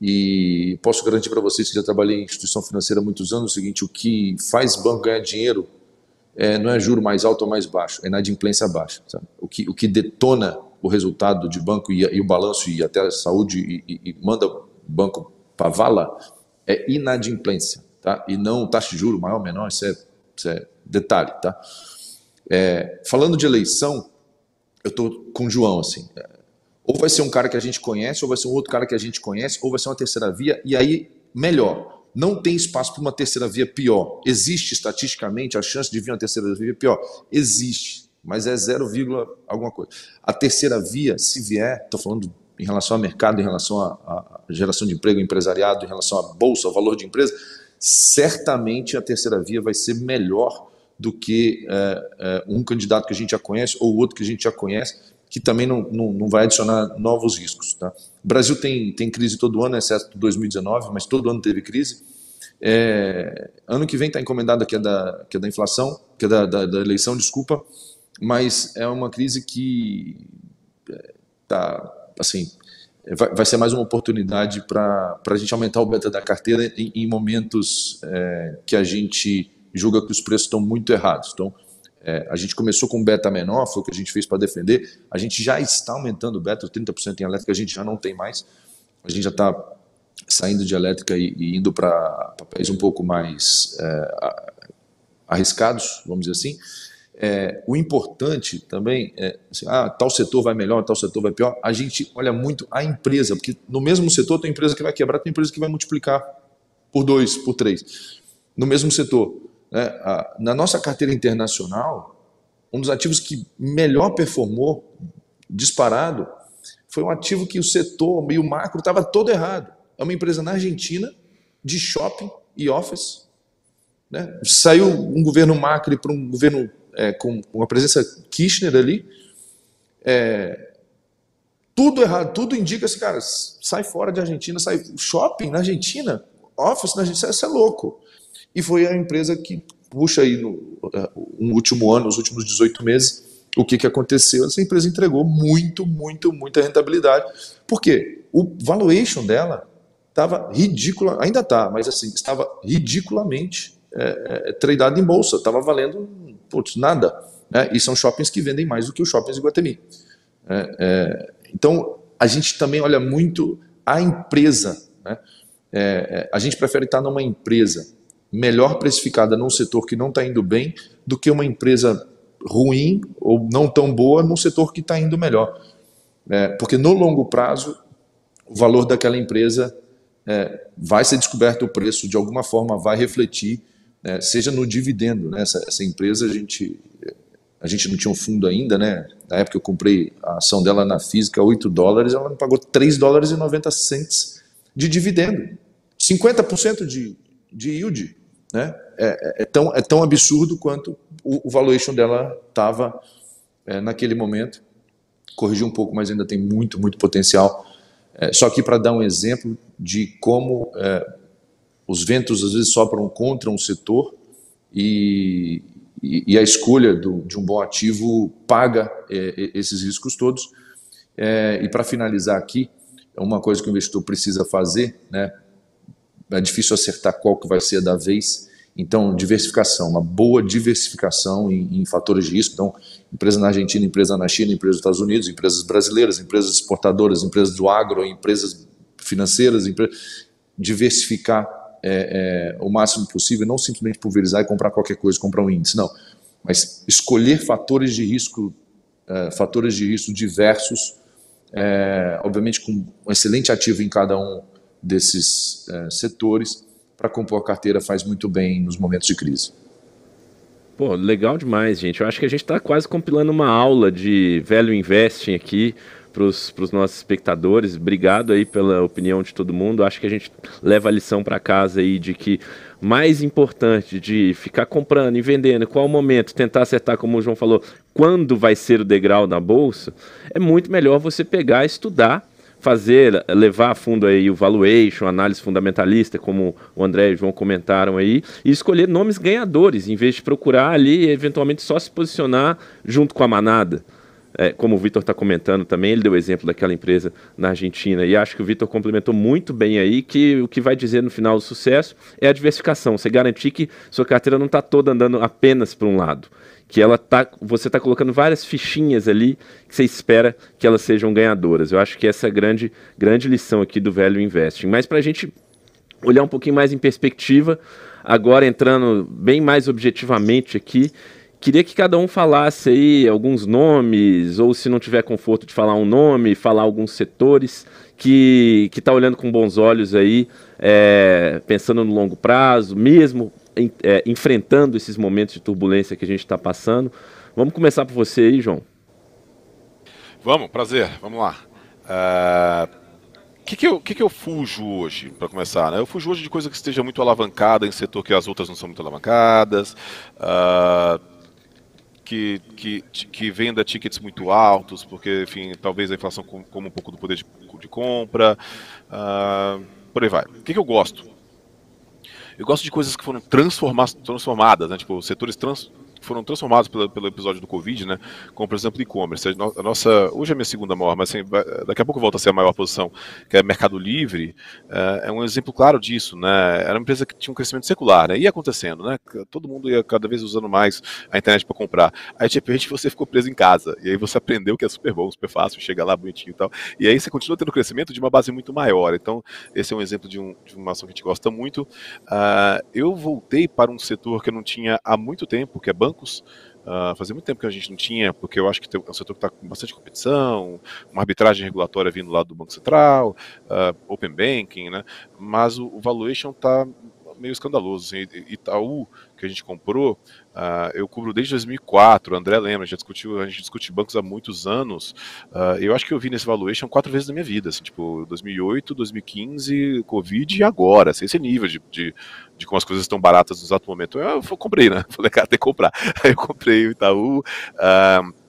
[SPEAKER 4] E posso garantir para vocês que já trabalhei em instituição financeira há muitos anos o seguinte, o que faz banco ganhar dinheiro é, não é juro mais alto ou mais baixo, é inadimplência baixa. Sabe? O, que, o que detona o resultado de banco e, e o balanço e até a saúde e, e, e manda o banco para vala é inadimplência, tá? e não taxa de juro maior ou menor, isso é, isso é detalhe, tá? É, falando de eleição, eu tô com o João, assim, é, ou vai ser um cara que a gente conhece, ou vai ser um outro cara que a gente conhece, ou vai ser uma terceira via, e aí, melhor, não tem espaço para uma terceira via pior. Existe estatisticamente a chance de vir uma terceira via pior? Existe, mas é 0, alguma coisa. A terceira via, se vier, estou falando em relação ao mercado, em relação à geração de emprego, empresariado, em relação à bolsa, ao valor de empresa, certamente a terceira via vai ser melhor do que é, é, um candidato que a gente já conhece ou outro que a gente já conhece, que também não, não, não vai adicionar novos riscos. Tá? O Brasil tem, tem crise todo ano, exceto 2019, mas todo ano teve crise. É, ano que vem está encomendada que é da, que é da inflação, que é da, da, da eleição, desculpa, mas é uma crise que é, assim, vai, vai, ser mais uma oportunidade para a gente aumentar o beta da carteira em, em momentos é, que a gente julga que os preços estão muito errados. Então, é, a gente começou com beta menor, foi o que a gente fez para defender. A gente já está aumentando o beta, 30% em elétrica, a gente já não tem mais. A gente já está saindo de elétrica e, e indo para papéis um pouco mais é, arriscados, vamos dizer assim. É, o importante também é, assim, ah, tal setor vai melhor, tal setor vai pior. A gente olha muito a empresa, porque no mesmo setor tem empresa que vai quebrar, tem empresa que vai multiplicar por dois, por três. No mesmo setor. Né? Na nossa carteira internacional, um dos ativos que melhor performou, disparado, foi um ativo que o setor e o macro estava todo errado. É uma empresa na Argentina de shopping e office. Né? Saiu um governo macro para um governo é, com uma presença Kirchner ali. É, tudo errado, tudo indica assim, cara, sai fora de Argentina, sai shopping na Argentina, office na Argentina, isso é louco e foi a empresa que puxa aí no, no último ano, nos últimos 18 meses, o que, que aconteceu? Essa empresa entregou muito, muito, muita rentabilidade. Por quê? O valuation dela estava ridícula, ainda está, mas assim, estava ridiculamente é, é, tradado em bolsa, estava valendo putz, nada. Né? E são shoppings que vendem mais do que os shoppings de Guatemi. É, é, então, a gente também olha muito a empresa. Né? A gente prefere estar numa empresa melhor precificada num setor que não está indo bem do que uma empresa ruim ou não tão boa num setor que está indo melhor. É, porque no longo prazo, o valor daquela empresa é, vai ser descoberto o preço, de alguma forma vai refletir, é, seja no dividendo. Né? Essa, essa, empresa, a gente, a gente não tinha um fundo ainda, né? na época eu comprei a ação dela na física, 8 dólares, ela me pagou 3 dólares e 90 cents de dividendo. 50% de, de yield. Né? É, é, tão, é tão absurdo quanto o, o valuation dela estava é, naquele momento. Corrigiu um pouco, mas ainda tem muito, muito potencial. É, só que para dar um exemplo de como é, os ventos às vezes sopram contra um setor e, e, e a escolha do, de um bom ativo paga é, esses riscos todos. É, e para finalizar aqui, uma coisa que o investidor precisa fazer, né? É difícil acertar qual que vai ser da vez. Então, diversificação, uma boa diversificação em, em, fatores de risco. Então, empresa na Argentina, empresa na China, empresa nos Estados Unidos, empresas brasileiras, empresas exportadoras, empresas do agro, empresas financeiras, empre... diversificar é, é, o máximo possível, não simplesmente pulverizar e comprar qualquer coisa, comprar um índice, não. Mas escolher fatores de risco, é, fatores de risco diversos, é, obviamente com um excelente ativo em cada um desses é, setores para compor a carteira faz muito bem nos momentos de crise.
[SPEAKER 1] Pô, legal demais, gente. Eu acho que a gente está quase compilando uma aula de velho investing aqui para os nossos espectadores. Obrigado aí pela opinião de todo mundo. Acho que a gente leva a lição para casa aí de que mais importante de ficar comprando e vendendo, qual o momento, tentar acertar, como o João falou, quando vai ser o degrau na bolsa, é muito melhor você pegar, estudar fazer, levar a fundo aí o valuation, análise fundamentalista, como o André e o João comentaram aí, e escolher nomes ganhadores, em vez de procurar ali eventualmente só se posicionar junto com a manada. É, como o Vitor está comentando também, ele deu o exemplo daquela empresa na Argentina, e acho que o Vitor complementou muito bem aí que o que vai dizer no final do sucesso é a diversificação. Você garantir que sua carteira não está toda andando apenas para um lado que ela tá, você está colocando várias fichinhas ali que você espera que elas sejam ganhadoras. Eu acho que essa é a grande, grande lição aqui do velho investing. Mas para a gente olhar um pouquinho mais em perspectiva, agora entrando bem mais objetivamente aqui, queria que cada um falasse aí alguns nomes, ou se não tiver conforto de falar um nome, falar alguns setores que está olhando com bons olhos aí, é, pensando no longo prazo, mesmo é, enfrentando esses momentos de turbulência que a gente está passando. Vamos começar por você aí, João.
[SPEAKER 3] Vamos, prazer, vamos lá. O uh, que, que, eu, que, que eu fujo hoje, para começar? Né? Eu fujo hoje de coisa que esteja muito alavancada em setor que as outras não são muito alavancadas, uh, que, que, que venda tickets muito altos, porque, enfim, talvez a inflação como um pouco do poder de, de compra, uh, por aí vai. O que, que eu gosto? Eu gosto de coisas que foram transformadas, né? Tipo, setores trans, foram transformados pelo, episódio do Covid, né? Como, por exemplo, e-commerce. A nossa, hoje é a minha segunda maior, mas assim, daqui a pouco volta a ser a maior posição, que é Mercado Livre, é, é um exemplo claro disso, né? Era uma empresa que tinha um crescimento secular, né? Ia acontecendo, né? Todo mundo ia cada vez usando mais a internet para comprar. Aí, de repente, você ficou preso em casa, e aí você aprendeu que é super bom, super fácil, chega lá bonitinho e tal. E aí você continua tendo crescimento de uma base muito maior. Então, esse é um exemplo de, um, de uma ação que a gente gosta muito. Uh, eu voltei para um setor que eu não tinha há muito tempo, que é banco bancos. Uh, fazia muito tempo que a gente não tinha, porque eu acho que é um setor que está com bastante competição, uma arbitragem regulatória vindo lá do Banco Central, uh, Open Banking, né? mas o, o valuation está meio escandaloso. Assim, Itaú, que a gente comprou, uh, eu cubro desde 2004, o André lembra, gente, discutiu, a gente discute bancos há muitos anos. Uh, eu acho que eu vi nesse valuation quatro vezes na minha vida, assim, tipo 2008, 2015, Covid e agora, assim, esse nível de, de, de como as coisas estão baratas no exato momento. Eu, eu comprei, né? Falei, cara, tem que comprar. Aí eu comprei o Itaú. Uh,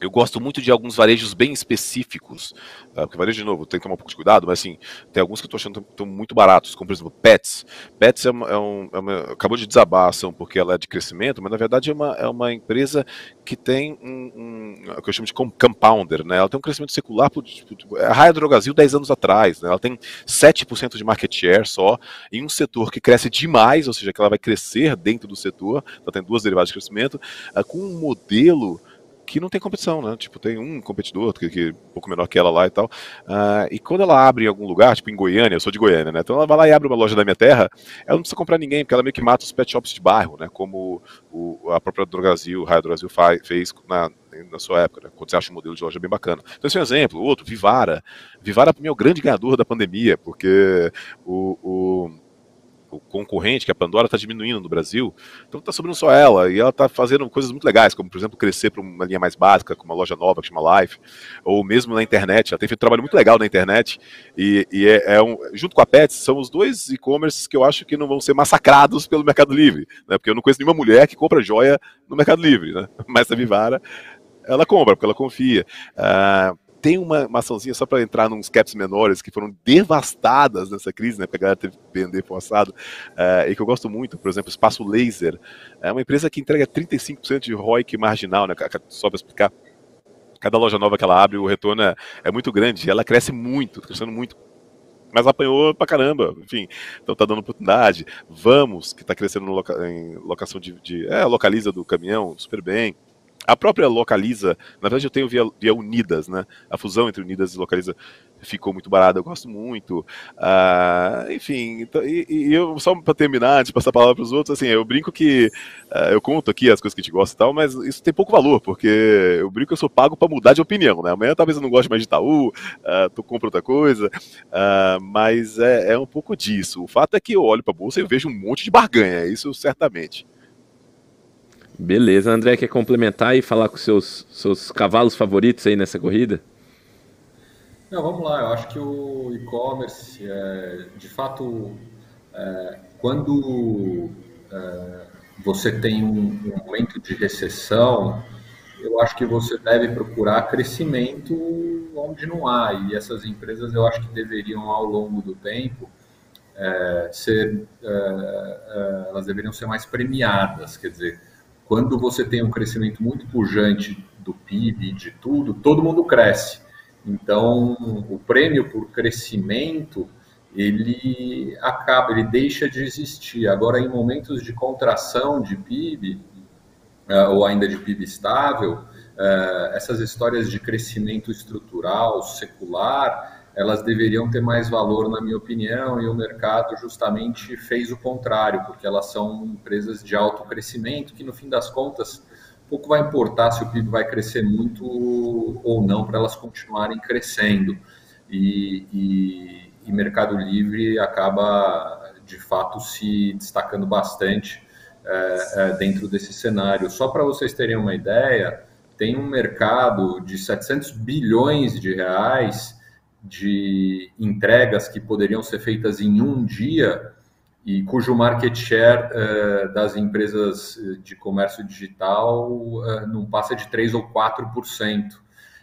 [SPEAKER 3] eu gosto muito de alguns varejos bem específicos, uh, porque varejo, de novo, tem que tomar um pouco de cuidado, mas assim, tem alguns que eu estou achando que estão muito baratos, como por exemplo Pets. Pets é, uma, é, um, é uma, acabou de desabar a ação porque ela é de crescimento, mas na verdade é uma, é uma empresa que tem um, um o que eu chamo de compounder, né? Ela tem um crescimento secular, por, por, é a Raia Drogasil 10 anos atrás, né? Ela tem 7% de market share só, em um setor que cresce demais, ou seja, que ela vai crescer dentro do setor, ela tem duas derivadas de crescimento, uh, com um modelo que não tem competição, né? Tipo, tem um competidor que, que é um pouco menor que ela lá e tal. Uh, e quando ela abre em algum lugar, tipo em Goiânia, eu sou de Goiânia, né? Então ela vai lá e abre uma loja da minha terra, ela não precisa comprar ninguém, porque ela meio que mata os pet shops de bairro, né? Como o, a própria Drogasil, Raio Brasil fez na, na sua época, né? quando você acha um modelo de loja bem bacana. Então esse é um exemplo. Outro, Vivara. Vivara, para mim, é o grande ganhador da pandemia, porque o, o o concorrente, que a Pandora, está diminuindo no Brasil, então está sobrando só ela, e ela está fazendo coisas muito legais, como, por exemplo, crescer para uma linha mais básica, como uma loja nova que chama Life, ou mesmo na internet, ela tem feito um trabalho muito legal na internet, e, e é, é, um, junto com a Pets, são os dois e-commerces que eu acho que não vão ser massacrados pelo Mercado Livre, né, porque eu não conheço nenhuma mulher que compra joia no Mercado Livre, né, mas a Vivara, ela compra, porque ela confia. Uh, tem uma, uma açãozinha só para entrar nos caps menores que foram devastadas nessa crise, né? Porque a galera teve que vender forçado, uh, e que eu gosto muito, por exemplo, Espaço Laser. É uma empresa que entrega 35% de ROIC marginal, né? Só para explicar. Cada loja nova que ela abre, o retorno é, é muito grande, ela cresce muito, tá crescendo muito mas apanhou pra caramba, enfim, então tá dando oportunidade. Vamos, que tá crescendo loca em locação de, de, É, localiza do caminhão super bem. A própria Localiza, na verdade eu tenho via, via Unidas, né? A fusão entre Unidas e Localiza ficou muito barata, eu gosto muito. Uh, enfim, então, e, e, eu, só para terminar, de passar a palavra para os outros, assim, eu brinco que uh, eu conto aqui as coisas que a gente gosta e tal, mas isso tem pouco valor, porque eu brinco que eu sou pago para mudar de opinião, né? Amanhã talvez eu não goste mais de Itaú, uh, tu compra outra coisa, uh, mas é, é um pouco disso. O fato é que eu olho para a bolsa e vejo um monte de barganha, isso certamente.
[SPEAKER 1] Beleza, André, quer complementar e falar com seus seus cavalos favoritos aí nessa corrida?
[SPEAKER 2] Não, vamos lá. Eu acho que o e-commerce, é, de fato, é, quando é, você tem um, um, momento de recessão, eu acho que você deve procurar crescimento onde não há. E essas empresas, eu acho que deveriam, ao longo do tempo, é, ser, é, é, elas deveriam ser mais premiadas. Quer dizer, quando você tem um crescimento muito pujante do PIB, de tudo, todo mundo cresce. Então, o prêmio por crescimento, ele acaba, ele deixa de existir. Agora, em momentos de contração de PIB, eh, ou ainda de PIB estável, eh, essas histórias de crescimento estrutural, secular, elas deveriam ter mais valor, na minha opinião, e o mercado justamente fez o contrário, porque elas são empresas de alto crescimento, que no fim das contas, pouco vai importar se o PIB vai crescer muito ou não, para elas continuarem crescendo. E, e, e Mercado Livre acaba, de fato, se destacando bastante é, é, dentro desse cenário. Só para vocês terem uma ideia, tem um mercado de 700 bilhões de reais de entregas que poderiam ser feitas em um dia e cujo market share uh, das empresas de comércio digital uh, não passa de 3 ou 4%.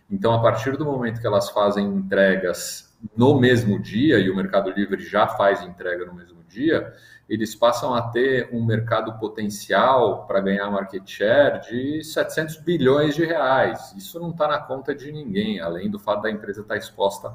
[SPEAKER 2] Então, a partir do momento que elas fazem entregas no mesmo dia, e o Mercado Livre já faz entrega no mesmo dia, eles passam a ter um mercado potencial para ganhar market share de 700 bilhões de reais. Isso não está na conta de ninguém, além do fato da empresa estar tá exposta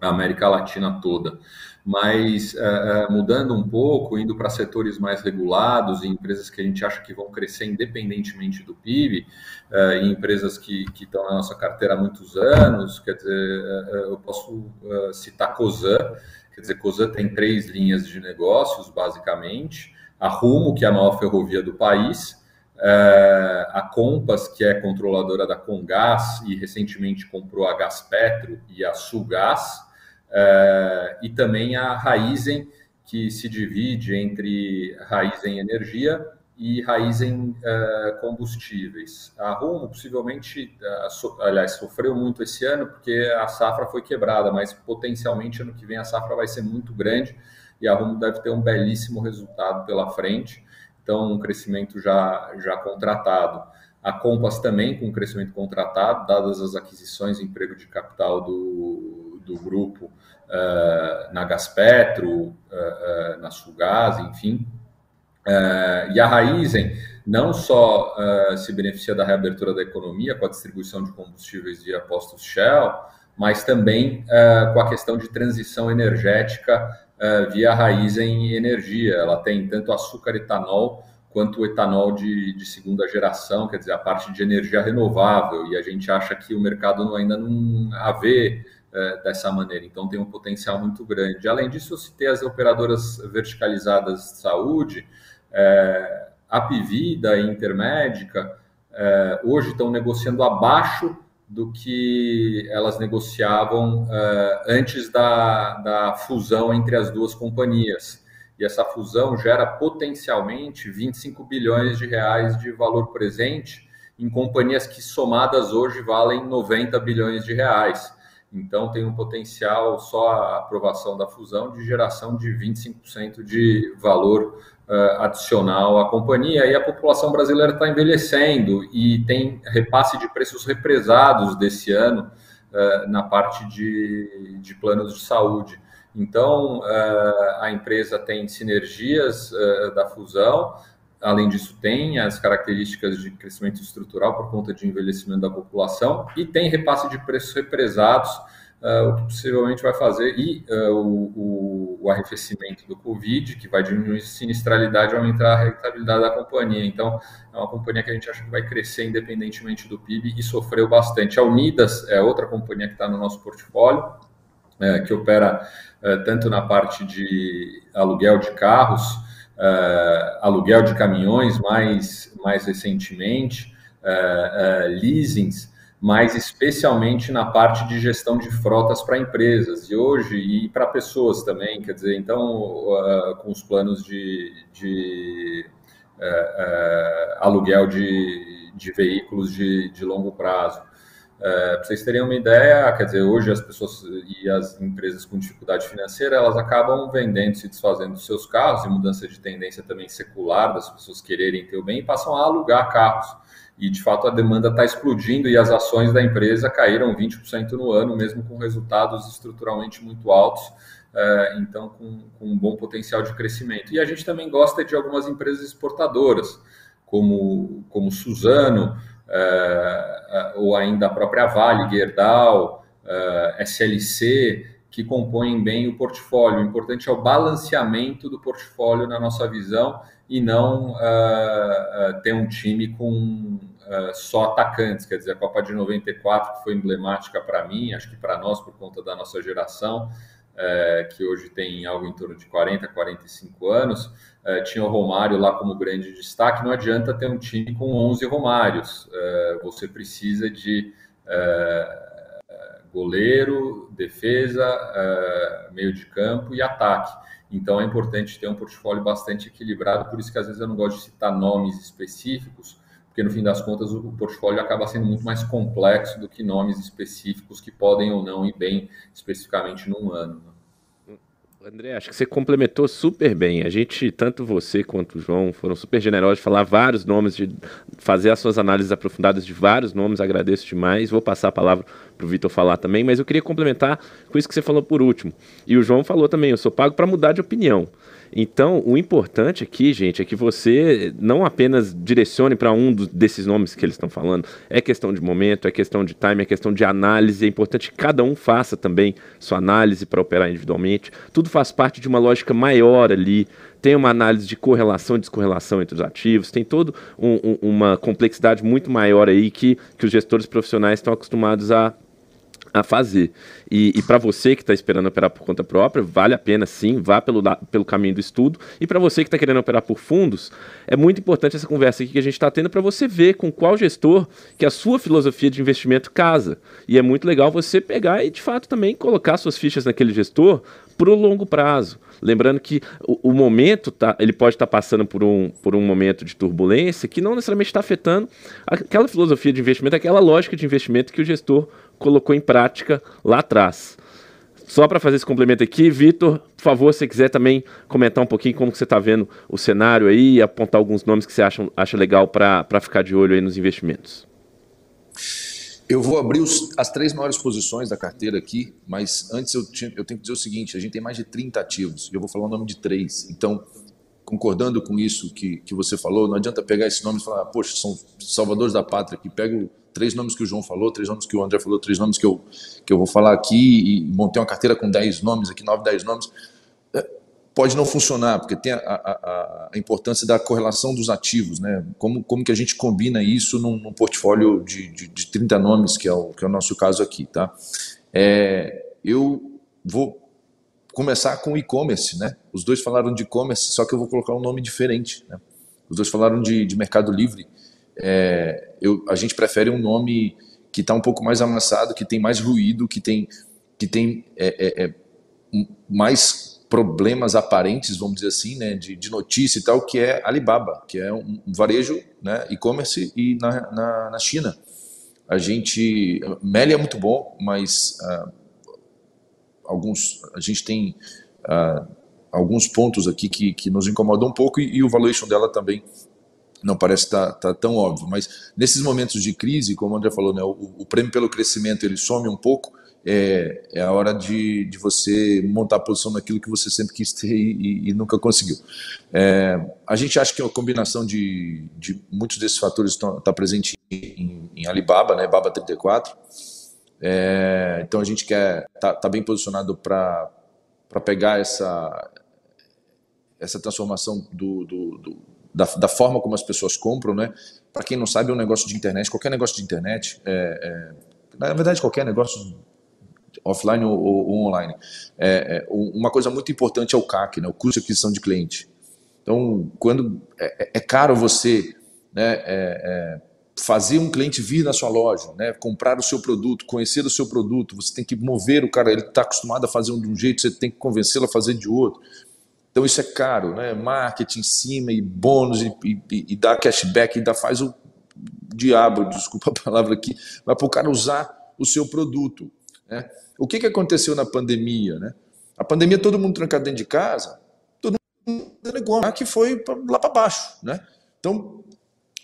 [SPEAKER 2] à América Latina toda. Mas uh, mudando um pouco, indo para setores mais regulados e empresas que a gente acha que vão crescer independentemente do PIB, uh, e empresas que, estão na nossa carteira há muitos anos, quer dizer, eu posso citar Cosan, Quer dizer, Cosan tem três linhas de negócios, basicamente. A Rumo, que é a maior ferrovia do país, é, a Compass, que é controladora da Congás e recentemente comprou a Gaspetro e a Sugás, é, e também a Raizen, que se divide entre Raizen Energia e Raizen uh, Combustíveis. A Rumo possivelmente, uh, so, aliás, sofreu muito esse ano porque a safra foi quebrada, mas potencialmente ano que vem a safra vai ser muito grande e a Rumo deve ter um belíssimo resultado pela frente. Então, um crescimento já, já contratado. A Compass também com um crescimento contratado, dadas as aquisições e emprego de capital do, do grupo uh, na Gaspetro, na Sulgás, enfim, Uh, e a Raizen não só uh, se beneficia da reabertura da economia com a distribuição de combustíveis via postos Shell, mas também uh, com a questão de transição energética via Raizen Energia. Ela tem tanto açúcar etanol quanto etanol de, de, segunda geração, quer dizer, a parte de energia renovável, e a gente acha que o mercado ainda não a vê dessa maneira, então tem um potencial muito grande. Além disso, eu citei as operadoras verticalizadas de saúde, é, a Pivida e Intermédica é, hoje estão negociando abaixo do que elas negociavam é, antes da, da fusão entre as duas companhias. e essa fusão gera potencialmente 25 bilhões de reais de valor presente em companhias que somadas hoje valem 90 bilhões de reais. Então tem um potencial só a aprovação da fusão de geração de 25% de valor uh, adicional à companhia. E a população brasileira está envelhecendo e tem repasse de preços represados desse ano uh, na parte de, de planos de saúde. Então, uh, a empresa tem sinergias da fusão, além disso, tem as características de crescimento estrutural por conta de envelhecimento da população e tem repasse de preços represados, uh, o que possivelmente vai fazer, e uh, o, o, arrefecimento do Covid, que vai diminuir a sinistralidade e aumentar a rentabilidade da companhia. Então, é uma companhia que a gente acha que vai crescer independentemente do PIB e sofreu bastante. A Unidas é outra companhia que está no nosso portfólio, é, que opera é, tanto na parte de aluguel de carros, uh, aluguel de caminhões mais, mais recentemente, uh, uh, leasings, mas especialmente na parte de gestão de frotas para empresas e hoje e para pessoas também, quer dizer, então com os planos de, de aluguel de, de veículos de, de longo prazo. É, para vocês terem uma ideia, quer dizer, hoje as pessoas e as empresas com dificuldade financeira, elas acabam vendendo, se desfazendo dos seus carros, e mudança de tendência também secular das pessoas quererem ter o bem, e passam a alugar carros. E, de fato, a demanda está explodindo e as ações da empresa caíram 20% no ano, mesmo com resultados estruturalmente muito altos, é, então com, um bom potencial de crescimento. E a gente também gosta de algumas empresas exportadoras, como, como Suzano, uh, ou ainda a própria Vale, Gerdau, SLC, que compõem bem o portfólio. O importante é o balanceamento do portfólio na nossa visão e não uh, ter um time com só atacantes. Quer dizer, a Copa de 94, que foi emblemática para mim, acho que para nós, por conta da nossa geração, que hoje tem algo em torno de 40, 45 anos, é, tinha o Romário lá como grande destaque, não adianta ter um time com 11 Romários. É, você precisa de é, goleiro, defesa, meio de campo e ataque. Então é importante ter um portfólio bastante equilibrado, por isso que às vezes eu não gosto de citar nomes específicos, porque no fim das contas o portfólio acaba sendo muito mais complexo do que nomes específicos que podem ou não ir bem especificamente num ano. Né?
[SPEAKER 1] André, acho que você complementou super bem. A gente, tanto você quanto o João, foram super generosos de falar vários nomes, de fazer as suas análises aprofundadas de vários nomes. Agradeço demais. Vou passar a palavra para o Vitor falar também, mas eu queria complementar com isso que você falou por último. E o João falou também: eu sou pago para mudar de opinião. Então, o importante aqui, gente, é que você não apenas direcione para um desses nomes que eles estão falando. É questão de momento, é questão de time, é questão de análise. É importante que cada um faça também sua análise para operar individualmente. Tudo faz parte de uma lógica maior ali. Tem uma análise de correlação e descorrelação entre os ativos, tem toda um, um, uma complexidade muito maior aí que, que os gestores profissionais estão acostumados a a fazer. E, e para você que está esperando operar por conta própria, vale a pena sim, vá pelo, pelo caminho do estudo. E para você que está querendo operar por fundos, é muito importante essa conversa aqui que a gente está tendo para você ver com qual gestor que a sua filosofia de investimento casa. E é muito legal você pegar e, de fato, também colocar suas fichas naquele gestor para o longo prazo. Lembrando que o, o, momento tá, ele pode estar tá passando por um, por um momento de turbulência que não necessariamente está afetando aquela filosofia de investimento, aquela lógica de investimento que o gestor colocou em prática lá atrás. Só para fazer esse complemento aqui, Vitor, por favor, se quiser também comentar um pouquinho como você está vendo o cenário aí e apontar alguns nomes que você acha, acha legal para ficar de olho aí nos investimentos.
[SPEAKER 4] Eu vou abrir os, as três maiores posições da carteira aqui, mas antes eu, tinha, eu tenho que dizer o seguinte: a gente tem mais de 30 ativos e eu vou falar o nome de três. Então, concordando com isso que, que você falou, não adianta pegar esse nome e falar, poxa, são salvadores da pátria, que pego três nomes que o João falou, três nomes que o André falou, três nomes que eu, que eu vou falar aqui, e montei uma carteira com dez nomes aqui, nove, dez nomes. É, pode não funcionar, porque tem a, a, a, importância da correlação dos ativos, né? Como, como que a gente combina isso num, num portfólio de, de, de 30 nomes, que é o, que é o nosso caso aqui, tá? É, eu vou começar com e-commerce, né? Os dois falaram de e-commerce, só que eu vou colocar um nome diferente, né? Os dois falaram de, de Mercado Livre, é, eu, a gente prefere um nome que está um pouco mais amassado, que tem mais ruído, que tem, que tem é, é, é mais problemas aparentes, vamos dizer assim, né, de, de, notícia e tal, que é Alibaba, que é um, varejo, né, e-commerce e na, na, na, China. A gente, Meli é muito bom, mas uh, alguns, a gente tem uh, alguns pontos aqui que, que nos incomodam um pouco e, e o valuation dela também não parece estar tá, tá tão óbvio, mas nesses momentos de crise, como o André falou, né, o, o prêmio pelo crescimento ele some um pouco, é, é a hora de, de você montar a posição naquilo que você sempre quis ter e, e nunca conseguiu. É, a gente acha que a combinação de, de muitos desses fatores está tá presente em, em, Alibaba, né, Baba 34. É, então a gente quer tá, tá bem posicionado para pegar essa essa transformação do, do, do da, da, forma como as pessoas compram, né? Para quem não sabe, é um negócio de internet, qualquer negócio de internet, é, é, na verdade, qualquer negócio offline ou, ou online. É, é, uma coisa muito importante é o CAC, né, o custo de aquisição de cliente. Então, quando é, é, é caro você né, fazer um cliente vir na sua loja, né, comprar o seu produto, conhecer o seu produto, você tem que mover o cara, ele está acostumado a fazer de um jeito, você tem que convencê-lo a fazer de outro. Então isso é caro, né? Marketing em cima e bônus e, e, e dá cashback, ainda faz o diabo, desculpa a palavra aqui, mas para o cara usar o seu produto. Né? O que, que aconteceu na pandemia? Né? A pandemia, todo mundo trancado dentro de casa, todo mundo negócio que foi lá para baixo. Né? Então,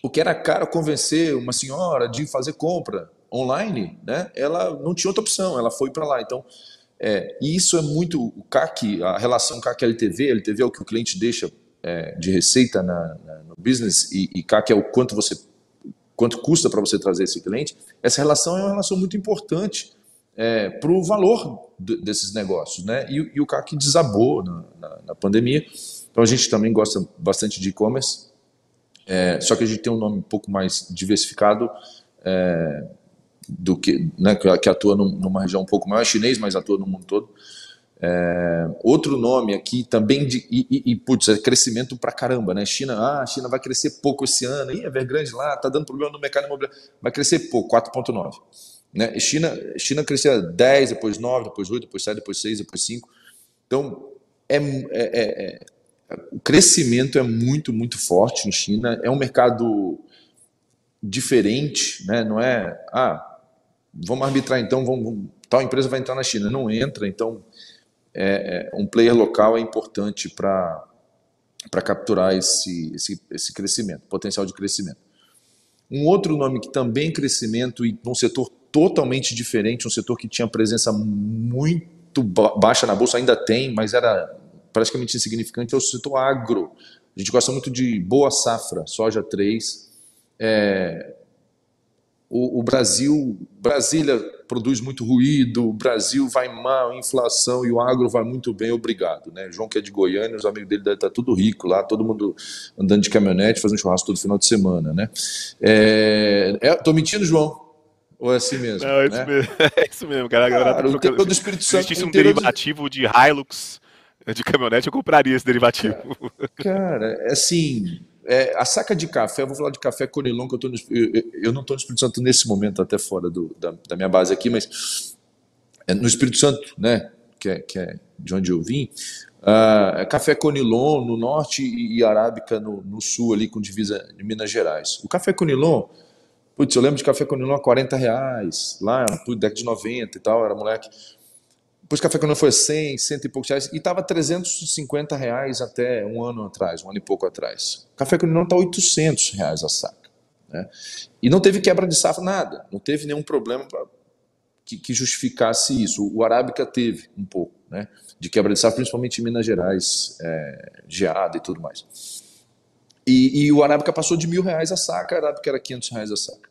[SPEAKER 4] o que era caro convencer uma senhora de fazer compra online, né? ela não tinha outra opção, ela foi para lá. Então, é, e isso é muito o CAC, a relação CAC-LTV, LTV é o que o cliente deixa é, de receita na, na, no business e, e CAC é o quanto você quanto custa para você trazer esse cliente. Essa relação é uma relação muito importante é, para o valor desses negócios. Né? E, e, o CAC desabou na, na, na, pandemia. Então a gente também gosta bastante de e-commerce, é, só que a gente tem um nome um pouco mais diversificado é, do que, né, que atua numa região um pouco maior, é chinês, mas atua no mundo todo. É, outro nome aqui também de e, e, e putz, é crescimento pra caramba, né? China, ah, a China vai crescer pouco esse ano, Ih, é grande lá, tá dando problema no mercado imobiliário, vai crescer pouco, 4,9. Né? China, China crescia 10, depois 9, depois 8, depois 7, depois 6, depois 5. Então, é, é, é, é, o crescimento é muito, muito forte em China. É um mercado diferente, né? não é, ah, vamos arbitrar então, vamos, tal empresa vai entrar na China. Não entra, então é, é um player local é importante para capturar esse, esse, esse crescimento, potencial de crescimento. Um outro nome que também crescimento e num setor totalmente diferente, um setor que tinha presença muito baixa na bolsa, ainda tem, mas era praticamente insignificante, é o setor agro. A gente gosta muito de boa safra, soja 3. É, o, o, Brasil, Brasília produz muito ruído, o Brasil vai mal, inflação e o agro vai muito bem, obrigado. Né? João que é de Goiânia, os amigos dele devem estar tudo rico lá, todo mundo andando de caminhonete, fazendo churrasco todo final de semana. Né? É, é, tô mentindo, João? Ou é assim mesmo? Não,
[SPEAKER 3] é, isso, né? mesmo. é isso mesmo, cara. cara tá trocando... todo Espírito Santo Se existisse um derivativo de Hilux de caminhonete, eu compraria esse derivativo.
[SPEAKER 4] Cara, é assim, é, a saca de café, eu vou falar de café Conilon, que eu, no, eu, eu não estou no Espírito Santo nesse momento, até fora do, da, da, minha base aqui, mas é no Espírito Santo, né, que é, que é de onde eu vim, uh, café Conilon no norte e, e arábica no, no, sul, ali com divisa de Minas Gerais. O café Conilon, putz, eu lembro de café Conilon a 40 reais, lá, década de 90 e tal, era moleque. Depois café quando foi 100, 100 e poucos reais, e estava 350 reais até um ano atrás, um ano e pouco atrás. Café não está 800 reais a saca. Né? E não teve quebra de safra, nada. Não teve nenhum problema pra, que, que, justificasse isso. O Arábica teve um pouco né, de quebra de safra, principalmente em Minas Gerais, é, geada e tudo mais. E, e, o Arábica passou de mil reais a saca, a Arábica era 500 reais a saca.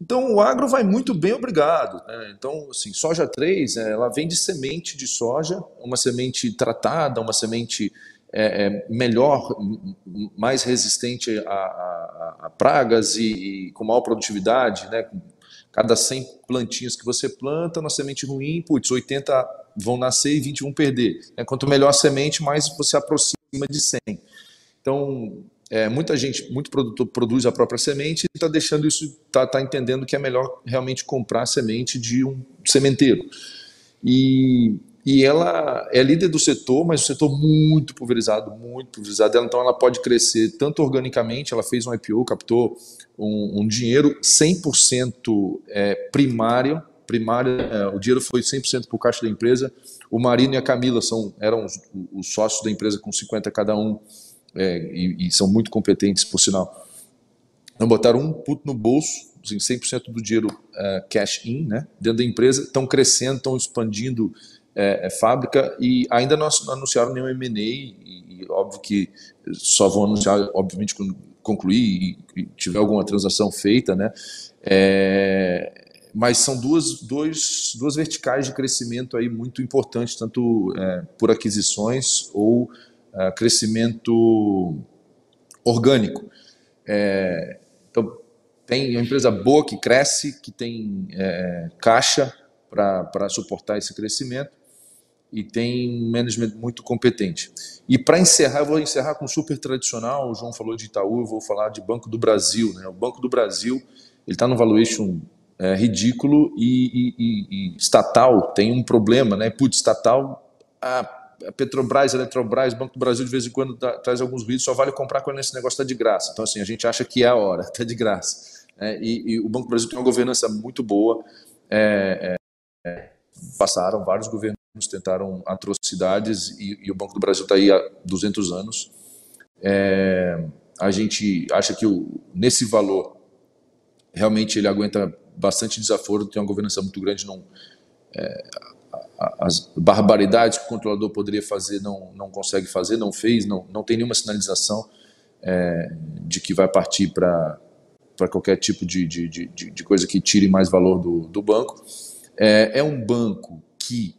[SPEAKER 4] Então o agro vai muito bem, obrigado. Né? Então, assim, soja 3, é, ela vem de semente de soja, uma semente tratada, uma semente é, é, melhor, mais resistente a, a, a pragas e, e, com maior produtividade. Né? Cada 100 plantinhas que você planta, na semente ruim, putz, 80 vão nascer e 20 vão perder. É, quanto melhor a semente, mais você aproxima de 100. Então, é, muita gente, muito produtor produz a própria semente e está deixando isso, está tá entendendo que é melhor realmente comprar semente de um sementeiro. E, e ela é líder do setor, mas o setor muito pulverizado, muito pulverizado. então ela pode crescer tanto organicamente, ela fez um IPO, captou um, um dinheiro 100% é, primário, primário é, o dinheiro foi 100% para o caixa da empresa. O Marino e a Camila são, eram os, os sócios da empresa com 50 cada um, é, e, e, são muito competentes, por sinal. Não botaram um puto no bolso, assim, 100% do dinheiro uh, cash in, né, dentro da empresa, estão crescendo, estão expandindo é, é, fábrica e ainda não anunciaram nenhum M&A e, e, óbvio que só vão anunciar, obviamente, quando concluir e, e tiver alguma transação feita, né, é, mas são duas, duas, duas verticais de crescimento aí muito importantes, tanto é, por aquisições ou é, crescimento orgânico. É, então, tem uma empresa boa que cresce, que tem é, caixa para suportar esse crescimento e tem um management muito competente. E para encerrar, eu vou encerrar com super tradicional. O João falou de Itaú, eu vou falar de Banco do Brasil. Né? O Banco do Brasil ele está no valuation é, ridículo e, e, e, estatal tem um problema, né? Putz, estatal, a Petrobras, Eletrobras, Banco do Brasil de vez em quando dá, traz alguns vídeos, só vale comprar quando esse negócio está de graça. Então, assim, a gente acha que é a hora, está de graça. É, e, e, o Banco do Brasil tem uma governança muito boa. É, é, passaram vários governos tentaram atrocidades e, e, o Banco do Brasil está aí há 200 anos. É, a gente acha que o, nesse valor realmente ele aguenta bastante desaforo, tem uma governança muito grande, não, é, as barbaridades que o controlador poderia fazer não, não consegue fazer, não fez, não, não tem nenhuma sinalização é, de que vai partir para qualquer tipo de, de, de, de, coisa que tire mais valor do, do banco. É, é um banco que,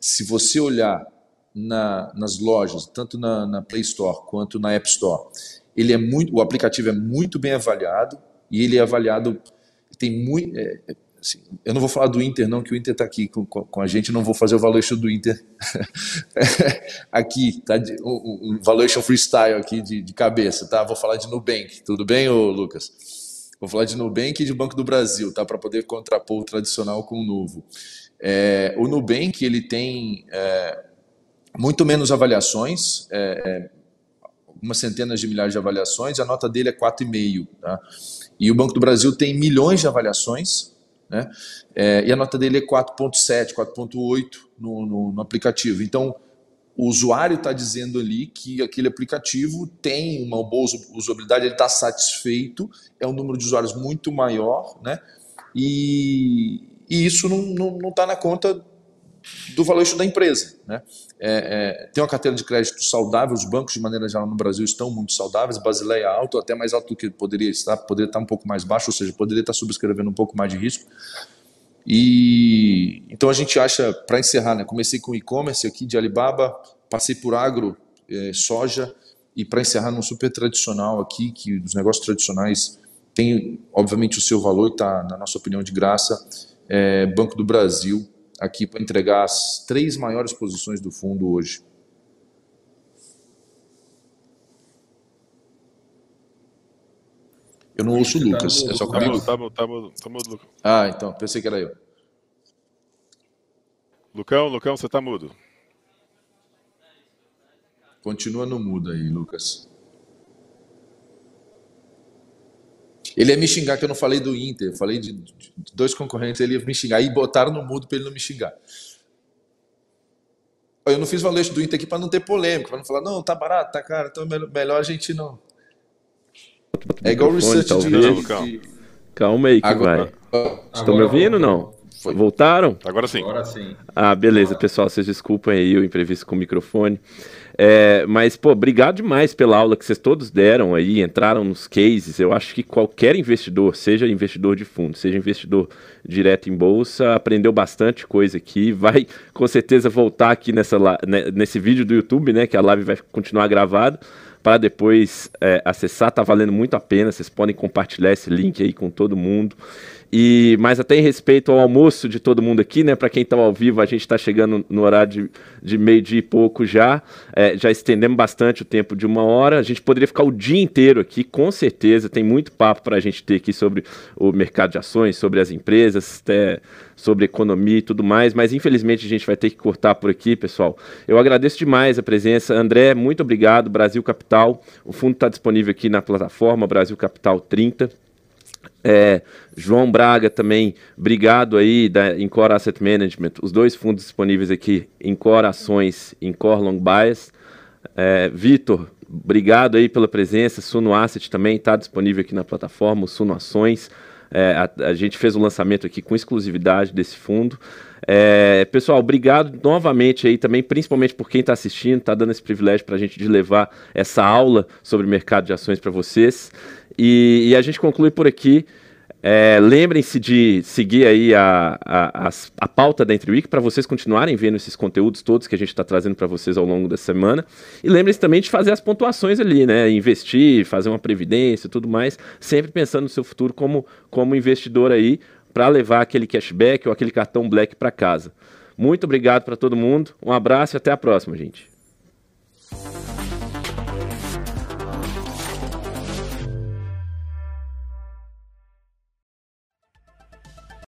[SPEAKER 4] se você olhar na, nas lojas, tanto na, na, Play Store quanto na App Store, ele é muito, o aplicativo é muito bem avaliado e ele é avaliado tem muito. É, assim, eu não vou falar do Inter, não, que o Inter está aqui com, com, a gente, não vou fazer o valuation do Inter aqui, tá? O, o, valuation freestyle aqui de, de, cabeça, tá? Vou falar de Nubank, tudo bem, ô Lucas? Vou falar de Nubank e de Banco do Brasil, tá? Para poder contrapor o tradicional com o novo. É, o Nubank, ele tem é, muito menos avaliações, é, é algumas centenas de milhares de avaliações, a nota dele é 4,5, tá? E o Banco do Brasil tem milhões de avaliações, né? É, e a nota dele é 4,7, 4,8 no, no, no, aplicativo. Então, o usuário está dizendo ali que aquele aplicativo tem uma boa usabilidade, ele está satisfeito, é um número de usuários muito maior, né? E, e isso não está na conta do valuation da empresa. Né? É, é, tem uma carteira de crédito saudável, os bancos, de maneira geral, no Brasil estão muito saudáveis, Basileia alto, até mais alto do que poderia estar, poderia estar um pouco mais baixo, ou seja, poderia estar subscrevendo um pouco mais de risco. E então a gente acha, para encerrar, né, comecei com e-commerce aqui de Alibaba, passei por agro, é, soja, e para encerrar num super tradicional aqui, que os negócios tradicionais têm, obviamente, o seu valor, está, na nossa opinião, de graça, é, Banco do Brasil, aqui para entregar as três maiores posições do fundo hoje. Eu não ouço o Lucas, tá é só comigo?
[SPEAKER 3] Tá tá mudo, tá mudo, Lucas.
[SPEAKER 4] Ah, então, pensei que era eu.
[SPEAKER 3] Lucão, Lucão, você tá mudo.
[SPEAKER 4] Continua no mudo aí, Lucas. Ele ia me xingar que eu não falei do Inter, eu falei de, de dois concorrentes, ele ia me xingar. E botaram no mudo para ele não me xingar. Eu não fiz valete do Inter aqui para não ter polêmica, para não falar, não, tá barato, tá caro, então é melhor a gente não. É igual o research
[SPEAKER 1] de, de... Calma aí que Agora, vai. Estão me ouvindo não? Foi. Voltaram?
[SPEAKER 3] Agora sim.
[SPEAKER 2] Agora sim.
[SPEAKER 1] Ah, beleza, pessoal, vocês desculpem aí o imprevisto com o microfone. É, mas, pô, obrigado demais pela aula que vocês todos deram aí, entraram nos cases. Eu acho que qualquer investidor, seja investidor de fundo, seja investidor direto em bolsa, aprendeu bastante coisa aqui. Vai com certeza voltar aqui nessa, né, nesse vídeo do YouTube, né? Que a live vai continuar gravada para depois é, acessar, tá valendo muito a pena. Vocês podem compartilhar esse link aí com todo mundo. E, mas até em respeito ao almoço de todo mundo aqui, né? Para quem está ao vivo, a gente está chegando no horário de, de meio-dia e pouco já. É, já estendemos bastante o tempo de uma hora. A gente poderia ficar o dia inteiro aqui, com certeza. Tem muito papo para a gente ter aqui sobre o mercado de ações, sobre as empresas, até sobre economia e tudo mais. Mas infelizmente a gente vai ter que cortar por aqui, pessoal. Eu agradeço demais a presença. André, muito obrigado. Brasil Capital. O fundo está disponível aqui na plataforma Brasil Capital 30. É, João Braga também, obrigado aí da Incor Asset Management, os dois fundos disponíveis aqui, Incor Ações, Incor Long Bias. É, Vitor, obrigado aí pela presença, Suno Asset também está disponível aqui na plataforma, o Suno Ações. É, a, a, gente fez o lançamento aqui com exclusividade desse fundo. É, pessoal, obrigado novamente aí também, principalmente por quem está assistindo, está dando esse privilégio para a gente de levar essa aula sobre mercado de ações para vocês. E, e, a gente conclui por aqui. É, Lembrem-se de seguir aí a, a, a, a pauta da Week para vocês continuarem vendo esses conteúdos todos que a gente está trazendo para vocês ao longo da semana. E lembrem-se também de fazer as pontuações ali, né? Investir, fazer uma previdência e tudo mais, sempre pensando no seu futuro como, como investidor aí, para levar aquele cashback ou aquele cartão black para casa. Muito obrigado para todo mundo, um abraço e até a próxima, gente.